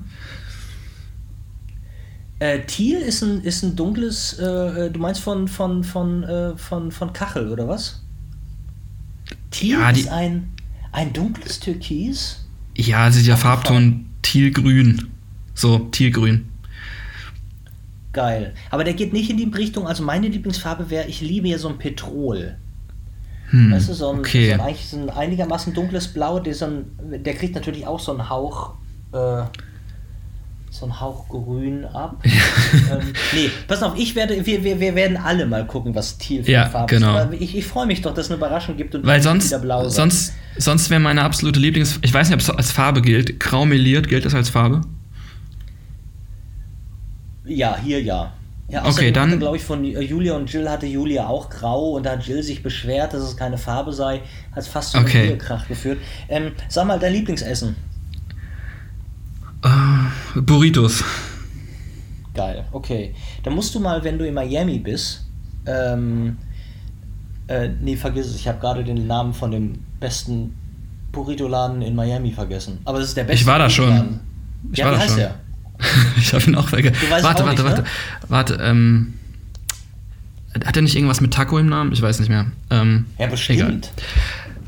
Äh, Teal ist ein, ist ein dunkles, äh, äh du meinst von, von, von, äh, von, von Kachel, oder was? Teal ja, ist ein, ein dunkles Türkis? Ja, also der Farbton Tealgrün. So, Tealgrün. Geil. Aber der geht nicht in die Richtung, also meine Lieblingsfarbe wäre, ich liebe ja so ein Petrol. Hm, weißt du, so ein, okay. so ein, eigentlich so ein einigermaßen dunkles Blau, der, so ein, der kriegt natürlich auch so einen Hauch, äh, so einen Hauch grün ab. <laughs> ähm, nee, pass auf, ich werde, wir, wir, wir werden alle mal gucken, was Thiel für ja, Farbe genau. ist. ich, ich freue mich doch, dass es eine Überraschung gibt und Weil sonst, wieder blau sonst, sonst wäre meine absolute Lieblings, ich weiß nicht, ob es als Farbe gilt, grau meliert, gilt das als Farbe? Ja, hier ja. Ja, okay, dann. glaube ich, von Julia und Jill hatte Julia auch grau und da hat Jill sich beschwert, dass es keine Farbe sei. Hat fast zu okay. einem Krach geführt. Ähm, sag mal, dein Lieblingsessen? Uh, Burritos. Geil, okay. Dann musst du mal, wenn du in Miami bist, ähm, äh, nee, vergiss es, ich habe gerade den Namen von dem besten Burrito-Laden in Miami vergessen. Aber das ist der beste. Ich war da schon. Ich ja, war wie da heißt schon. der? <laughs> ich habe ihn auch vergessen. Warte, warte, nicht, warte, ne? warte. Ähm, hat er nicht irgendwas mit Taco im Namen? Ich weiß nicht mehr. Ähm, ja, bestimmt. Egal.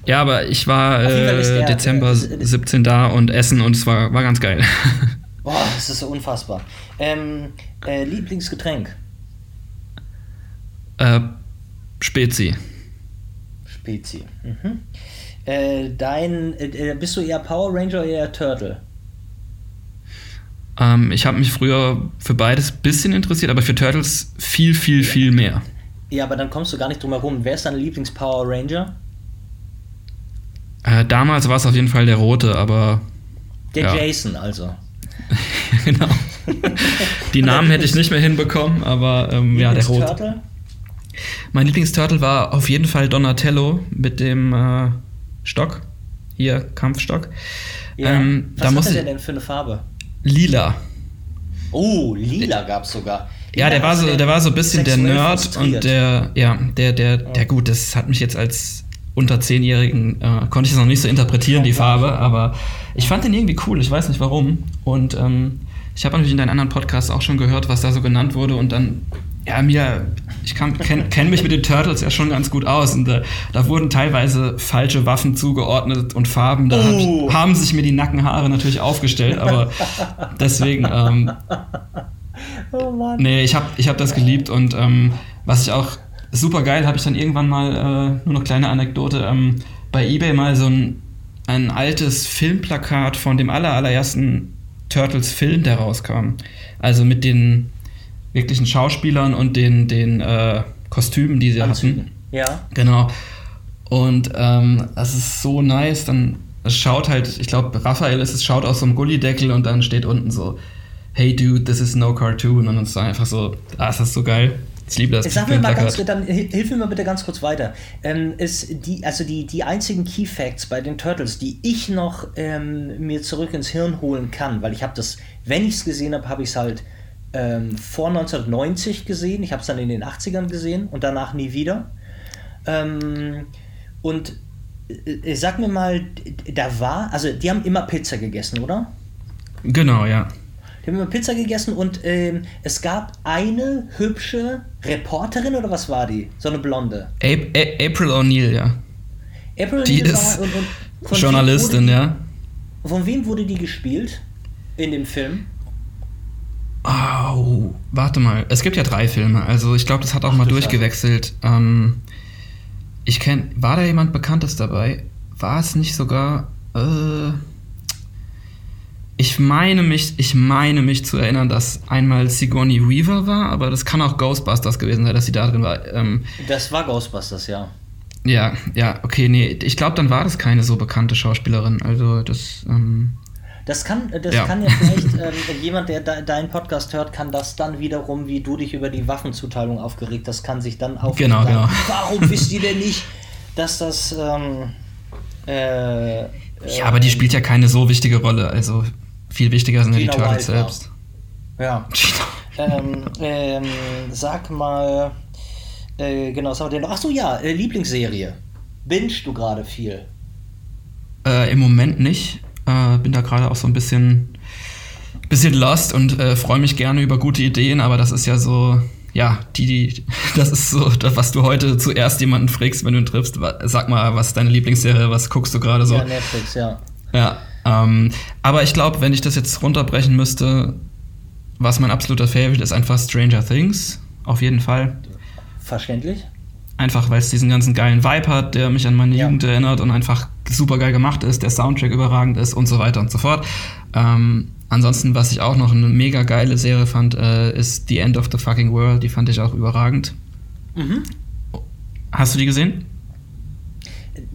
Ja, aber ich war äh, Dezember äh, 17 da und Essen und es war, war ganz geil. <laughs> Boah, das ist so unfassbar. Ähm, äh, Lieblingsgetränk? Äh, Spezi. Spezi. Mhm. Äh, dein, äh, bist du eher Power Ranger oder eher Turtle? Ähm, ich habe mich früher für beides ein bisschen interessiert, aber für Turtles viel, viel, ja. viel mehr. Ja, aber dann kommst du gar nicht drum herum. Wer ist dein Lieblings-Power Ranger? Äh, damals war es auf jeden Fall der rote, aber. Der ja. Jason, also. <laughs> genau. Die Namen hätte ich nicht mehr hinbekommen, aber ähm, ja, der rote. Turtle? Mein Lieblingsturtle war auf jeden Fall Donatello mit dem äh, Stock. Hier, Kampfstock. Ja. Ähm, Was hat er denn für eine Farbe? Lila. Oh, lila gab es sogar. Ja, der war so, der war so ein bisschen der Nerd und der, ja, der, der, der, gut, das hat mich jetzt als unter Zehnjährigen, äh, konnte ich es noch nicht so interpretieren, die Farbe, aber ich fand den irgendwie cool, ich weiß nicht warum. Und ähm, ich habe natürlich in deinen anderen Podcasts auch schon gehört, was da so genannt wurde und dann ja, mir, ich kenne kenn mich mit den Turtles ja schon ganz gut aus und äh, da wurden teilweise falsche Waffen zugeordnet und Farben. Da oh. hab, haben sich mir die Nackenhaare natürlich aufgestellt, aber deswegen, ähm, oh Mann. nee, ich habe ich hab das geliebt und ähm, was ich auch super geil, habe ich dann irgendwann mal, äh, nur noch kleine Anekdote, ähm, bei Ebay mal so ein, ein altes Filmplakat von dem aller, allerersten Turtles-Film, der rauskam. Also mit den wirklichen Schauspielern und den, den äh, Kostümen, die sie Anzügen. hatten. Ja. Genau. Und ähm, das ist so nice. Dann es schaut halt, ich glaube, Raphael ist es, schaut aus so einem Gullideckel und dann steht unten so, hey dude, this is no cartoon. Und es ist einfach so, ah, ist das so geil. Ich liebe das. Sag mir mal ganz kurz, dann hilf mir mal bitte ganz kurz weiter. Ähm, ist die, also die, die einzigen Key Facts bei den Turtles, die ich noch ähm, mir zurück ins Hirn holen kann, weil ich habe das, wenn ich es gesehen habe, habe ich es halt ähm, vor 1990 gesehen. Ich habe es dann in den 80ern gesehen und danach nie wieder. Ähm, und äh, sag mir mal, da war, also die haben immer Pizza gegessen, oder? Genau, ja. Die haben immer Pizza gegessen und ähm, es gab eine hübsche Reporterin oder was war die? So eine Blonde. A A April O'Neil, ja. April die ist und, und Journalistin, die, ja. Von wem wurde die gespielt in dem Film? Oh, warte mal. Es gibt ja drei Filme. Also ich glaube, das hat auch Ach, mal durchgewechselt. Ähm, ich kenne. War da jemand Bekanntes dabei? War es nicht sogar. Äh, ich meine mich, ich meine mich zu erinnern, dass einmal Sigourney Weaver war, aber das kann auch Ghostbusters gewesen sein, dass sie da drin war. Ähm, das war Ghostbusters, ja. Ja, ja, okay, nee, ich glaube, dann war das keine so bekannte Schauspielerin. Also das. Ähm, Das kann, das ja. kann ja vielleicht <laughs> ähm, jemand, der de deinen Podcast hört, kann das dann wiederum, wie du dich über die Waffenzuteilung aufgeregt hast, kann sich dann auch genau, genau. warum <laughs> wisst ihr denn nicht, dass das ähm, äh, ja, aber die spielt ja keine so wichtige Rolle. Also viel wichtiger sind ja die Turtles selbst. Ja. ähm, ähm, sag mal, äh, genau, was haben wir denn noch? Achso, ja, äh, Lieblingsserie. Bingst du gerade viel? Äh, Im Moment nicht. Äh, bin da gerade auch so ein bisschen, bisschen lost und äh, freue mich gerne über gute Ideen, aber das ist ja so, ja, die, die, <laughs> das ist so, das, was du heute zuerst jemanden fragst, wenn du ihn triffst. Sag mal, was ist deine Lieblingsserie, was guckst du gerade so? Ja, Netflix, ja. Ja, ähm, aber ich glaube, wenn ich das jetzt runterbrechen müsste, was mein absoluter Favorite ist, einfach Stranger Things. Auf jeden Fall. Verständlich. Einfach weil es diesen ganzen geilen Vibe hat, der mich an meine ja. Jugend erinnert und einfach super geil gemacht ist, der Soundtrack überragend ist und so weiter und so fort. Ähm, ansonsten, was ich auch noch eine mega geile Serie fand, äh, ist The End of the Fucking World. Die fand ich auch überragend. Mhm. Hast du die gesehen?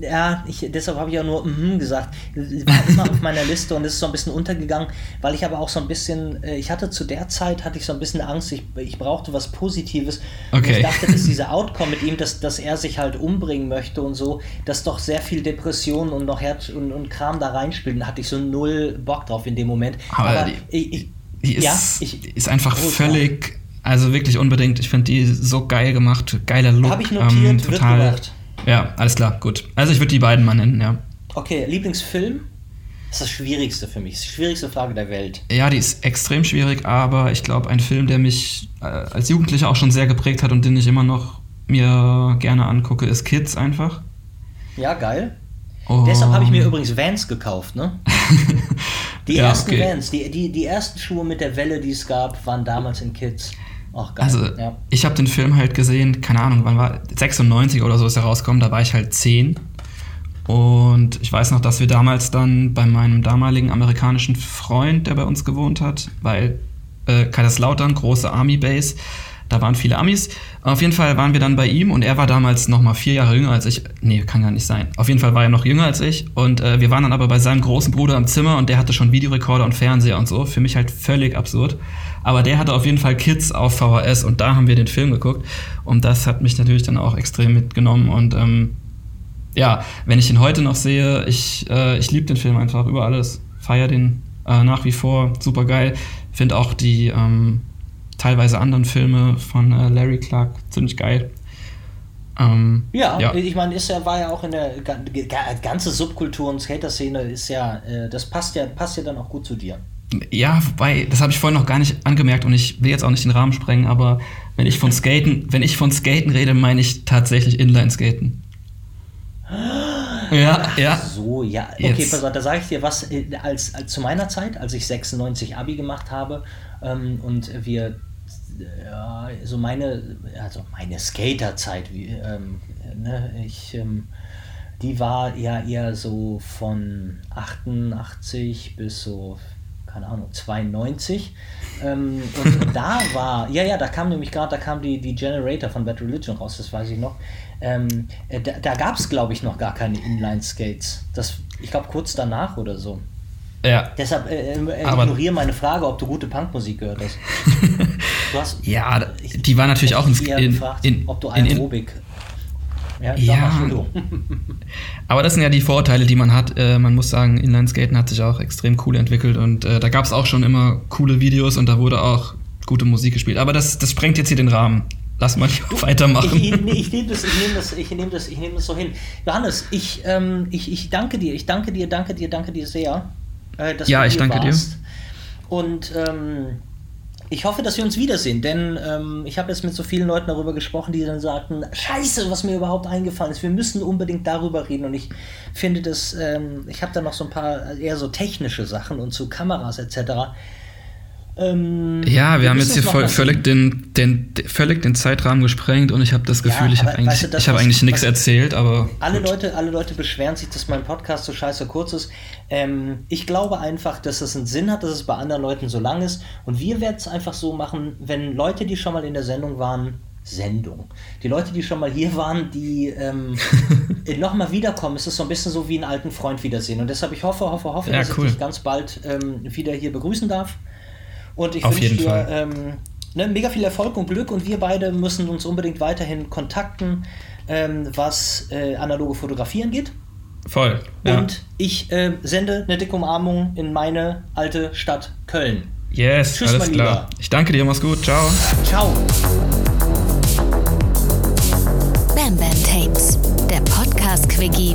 Ja, ich, deshalb habe ich ja nur mm gesagt. War immer auf meiner Liste und ist so ein bisschen untergegangen, weil ich aber auch so ein bisschen, äh, ich hatte zu der Zeit, hatte ich so ein bisschen Angst, ich, ich brauchte was Positives. Okay. Und ich dachte, dass dieser Outcome mit ihm, dass, dass er sich halt umbringen möchte und so, dass doch sehr viel Depression und noch Herz und, und Kram da reinspielt. Da hatte ich so null Bock drauf in dem Moment. Aber, aber die, ich, die ist, ja, ich, ist einfach völlig, also wirklich unbedingt. Ich finde die so geil gemacht, geiler Look. Habe ich notiert, ähm, total, wird gemacht. Ja, alles klar, gut. Also ich würde die beiden mal nennen, ja. Okay, Lieblingsfilm? Das ist das Schwierigste für mich. Das ist die schwierigste Frage der Welt. Ja, die ist extrem schwierig, aber ich glaube, ein Film, der mich äh, als Jugendlicher auch schon sehr geprägt hat und den ich immer noch mir gerne angucke, ist Kids einfach. Ja, geil. Oh. Deshalb habe ich mir übrigens Vans gekauft, ne? <laughs> Die ja, ersten okay. Vans, die, die, die ersten Schuhe mit der Welle, die es gab, waren damals in Kids. Ach, geil. Also, ja. ich habe den Film halt gesehen, keine Ahnung, wann war 96 oder so ist er rausgekommen, da war ich halt 10. Und ich weiß noch, dass wir damals dann bei meinem damaligen amerikanischen Freund, der bei uns gewohnt hat, weil äh, Kaiserslautern, große Army Base, da waren viele Amis. Auf jeden Fall waren wir dann bei ihm und er war damals noch mal vier Jahre jünger als ich. Nee, kann gar nicht sein. Auf jeden Fall war er noch jünger als ich. Und äh, wir waren dann aber bei seinem großen Bruder im Zimmer und der hatte schon Videorekorder und Fernseher und so. Für mich halt völlig absurd. Aber der hatte auf jeden Fall Kids auf VHS und da haben wir den Film geguckt. Und das hat mich natürlich dann auch extrem mitgenommen. Und ähm, ja, wenn ich ihn heute noch sehe, ich, äh, ich liebe den Film einfach über alles. Feier den äh, nach wie vor. Super geil. Finde auch die ähm, teilweise anderen Filme von äh, Larry Clark ziemlich geil. Ähm, ja, ja, ich meine, ist ja, war ja auch in der ganze Subkultur und Skater-Szene ist ja, äh, das passt ja, passt ja dann auch gut zu dir. Ja, wobei, das habe ich vorhin noch gar nicht angemerkt und ich will jetzt auch nicht den Rahmen sprengen, aber wenn ich von <laughs> Skaten, wenn ich von Skaten rede, meine ich tatsächlich Inline-Skaten. Ja, Ach ja. So, ja. Okay, jetzt. pass auf, da sage ich dir was, äh, als, als zu meiner Zeit, als ich 96 Abi gemacht habe ähm, und wir ja, so meine, also meine Skaterzeit, wie, ähm, ne, ich, ähm, die war ja eher so von 88 bis so, keine Ahnung, 92. Ähm, und <laughs> da war, ja, ja, da kam nämlich gerade, da kam die, die Generator von Bad Religion raus, das weiß ich noch. Ähm, äh, da da gab es, glaube ich, noch gar keine Inline-Skates. Das, ich glaube, kurz danach oder so. Ja. Deshalb äh, äh, ignoriere meine Frage, ob du gute Punkmusik gehört hast. <laughs> Du hast ja, die war natürlich auch in, in, gefragt, in, ob du Aerobik. Ja, ja. <laughs> aber das sind ja die Vorteile, die man hat. Äh, man muss sagen, Inlineskaten hat sich auch extrem cool entwickelt und äh, da gab es auch schon immer coole Videos und da wurde auch gute Musik gespielt. Aber das, das sprengt jetzt hier den Rahmen. Lass mal du, <laughs> weitermachen. Ich, ich, ich nehme das, nehm das, nehm das, nehm das so hin. Johannes, ich, ähm, ich, ich danke dir, ich danke dir, danke dir, danke dir sehr äh, dass ja, du ich danke warst. dir. Und ähm, ich hoffe, dass wir uns wiedersehen, denn ähm, ich habe jetzt mit so vielen Leuten darüber gesprochen, die dann sagten, scheiße, was mir überhaupt eingefallen ist, wir müssen unbedingt darüber reden und ich finde das, ähm, ich habe da noch so ein paar eher so technische Sachen und zu Kameras etc., ähm, ja, wir, haben jetzt hier voll, völlig, den, den, völlig den Zeitrahmen gesprengt und ich habe das Gefühl, ja, ich habe eigentlich, weißt du, ich hab eigentlich nichts erzählt, aber. Alle Leute, alle Leute beschweren sich, dass mein Podcast so scheiße kurz ist. Ähm, ich glaube einfach, dass es einen Sinn hat, dass es bei anderen Leuten so lang ist. Und wir werden es einfach so machen, wenn Leute, die schon mal in der Sendung waren, Sendung. Die Leute, die schon mal hier waren, die ähm, <laughs> nochmal wiederkommen, es ist so ein bisschen so wie einen alten Freund wiedersehen. Und deshalb, ich hoffe, hoffe, hoffe, ja, dass cool. ich dich ganz bald ähm, wieder hier begrüßen darf. Und ich wünsche dir ähm, ne, mega viel Erfolg und Glück und wir beide müssen uns unbedingt weiterhin kontakten, ähm, was äh, analoge Fotografieren geht. Voll. Ja. Und ich äh, sende eine dicke Umarmung in meine alte Stadt Köln. Yes, Tschüss, alles klar. Lieber. Ich danke dir, mach's gut. Ciao. Ciao. Bam Bam Tapes, der Podcast-Quickie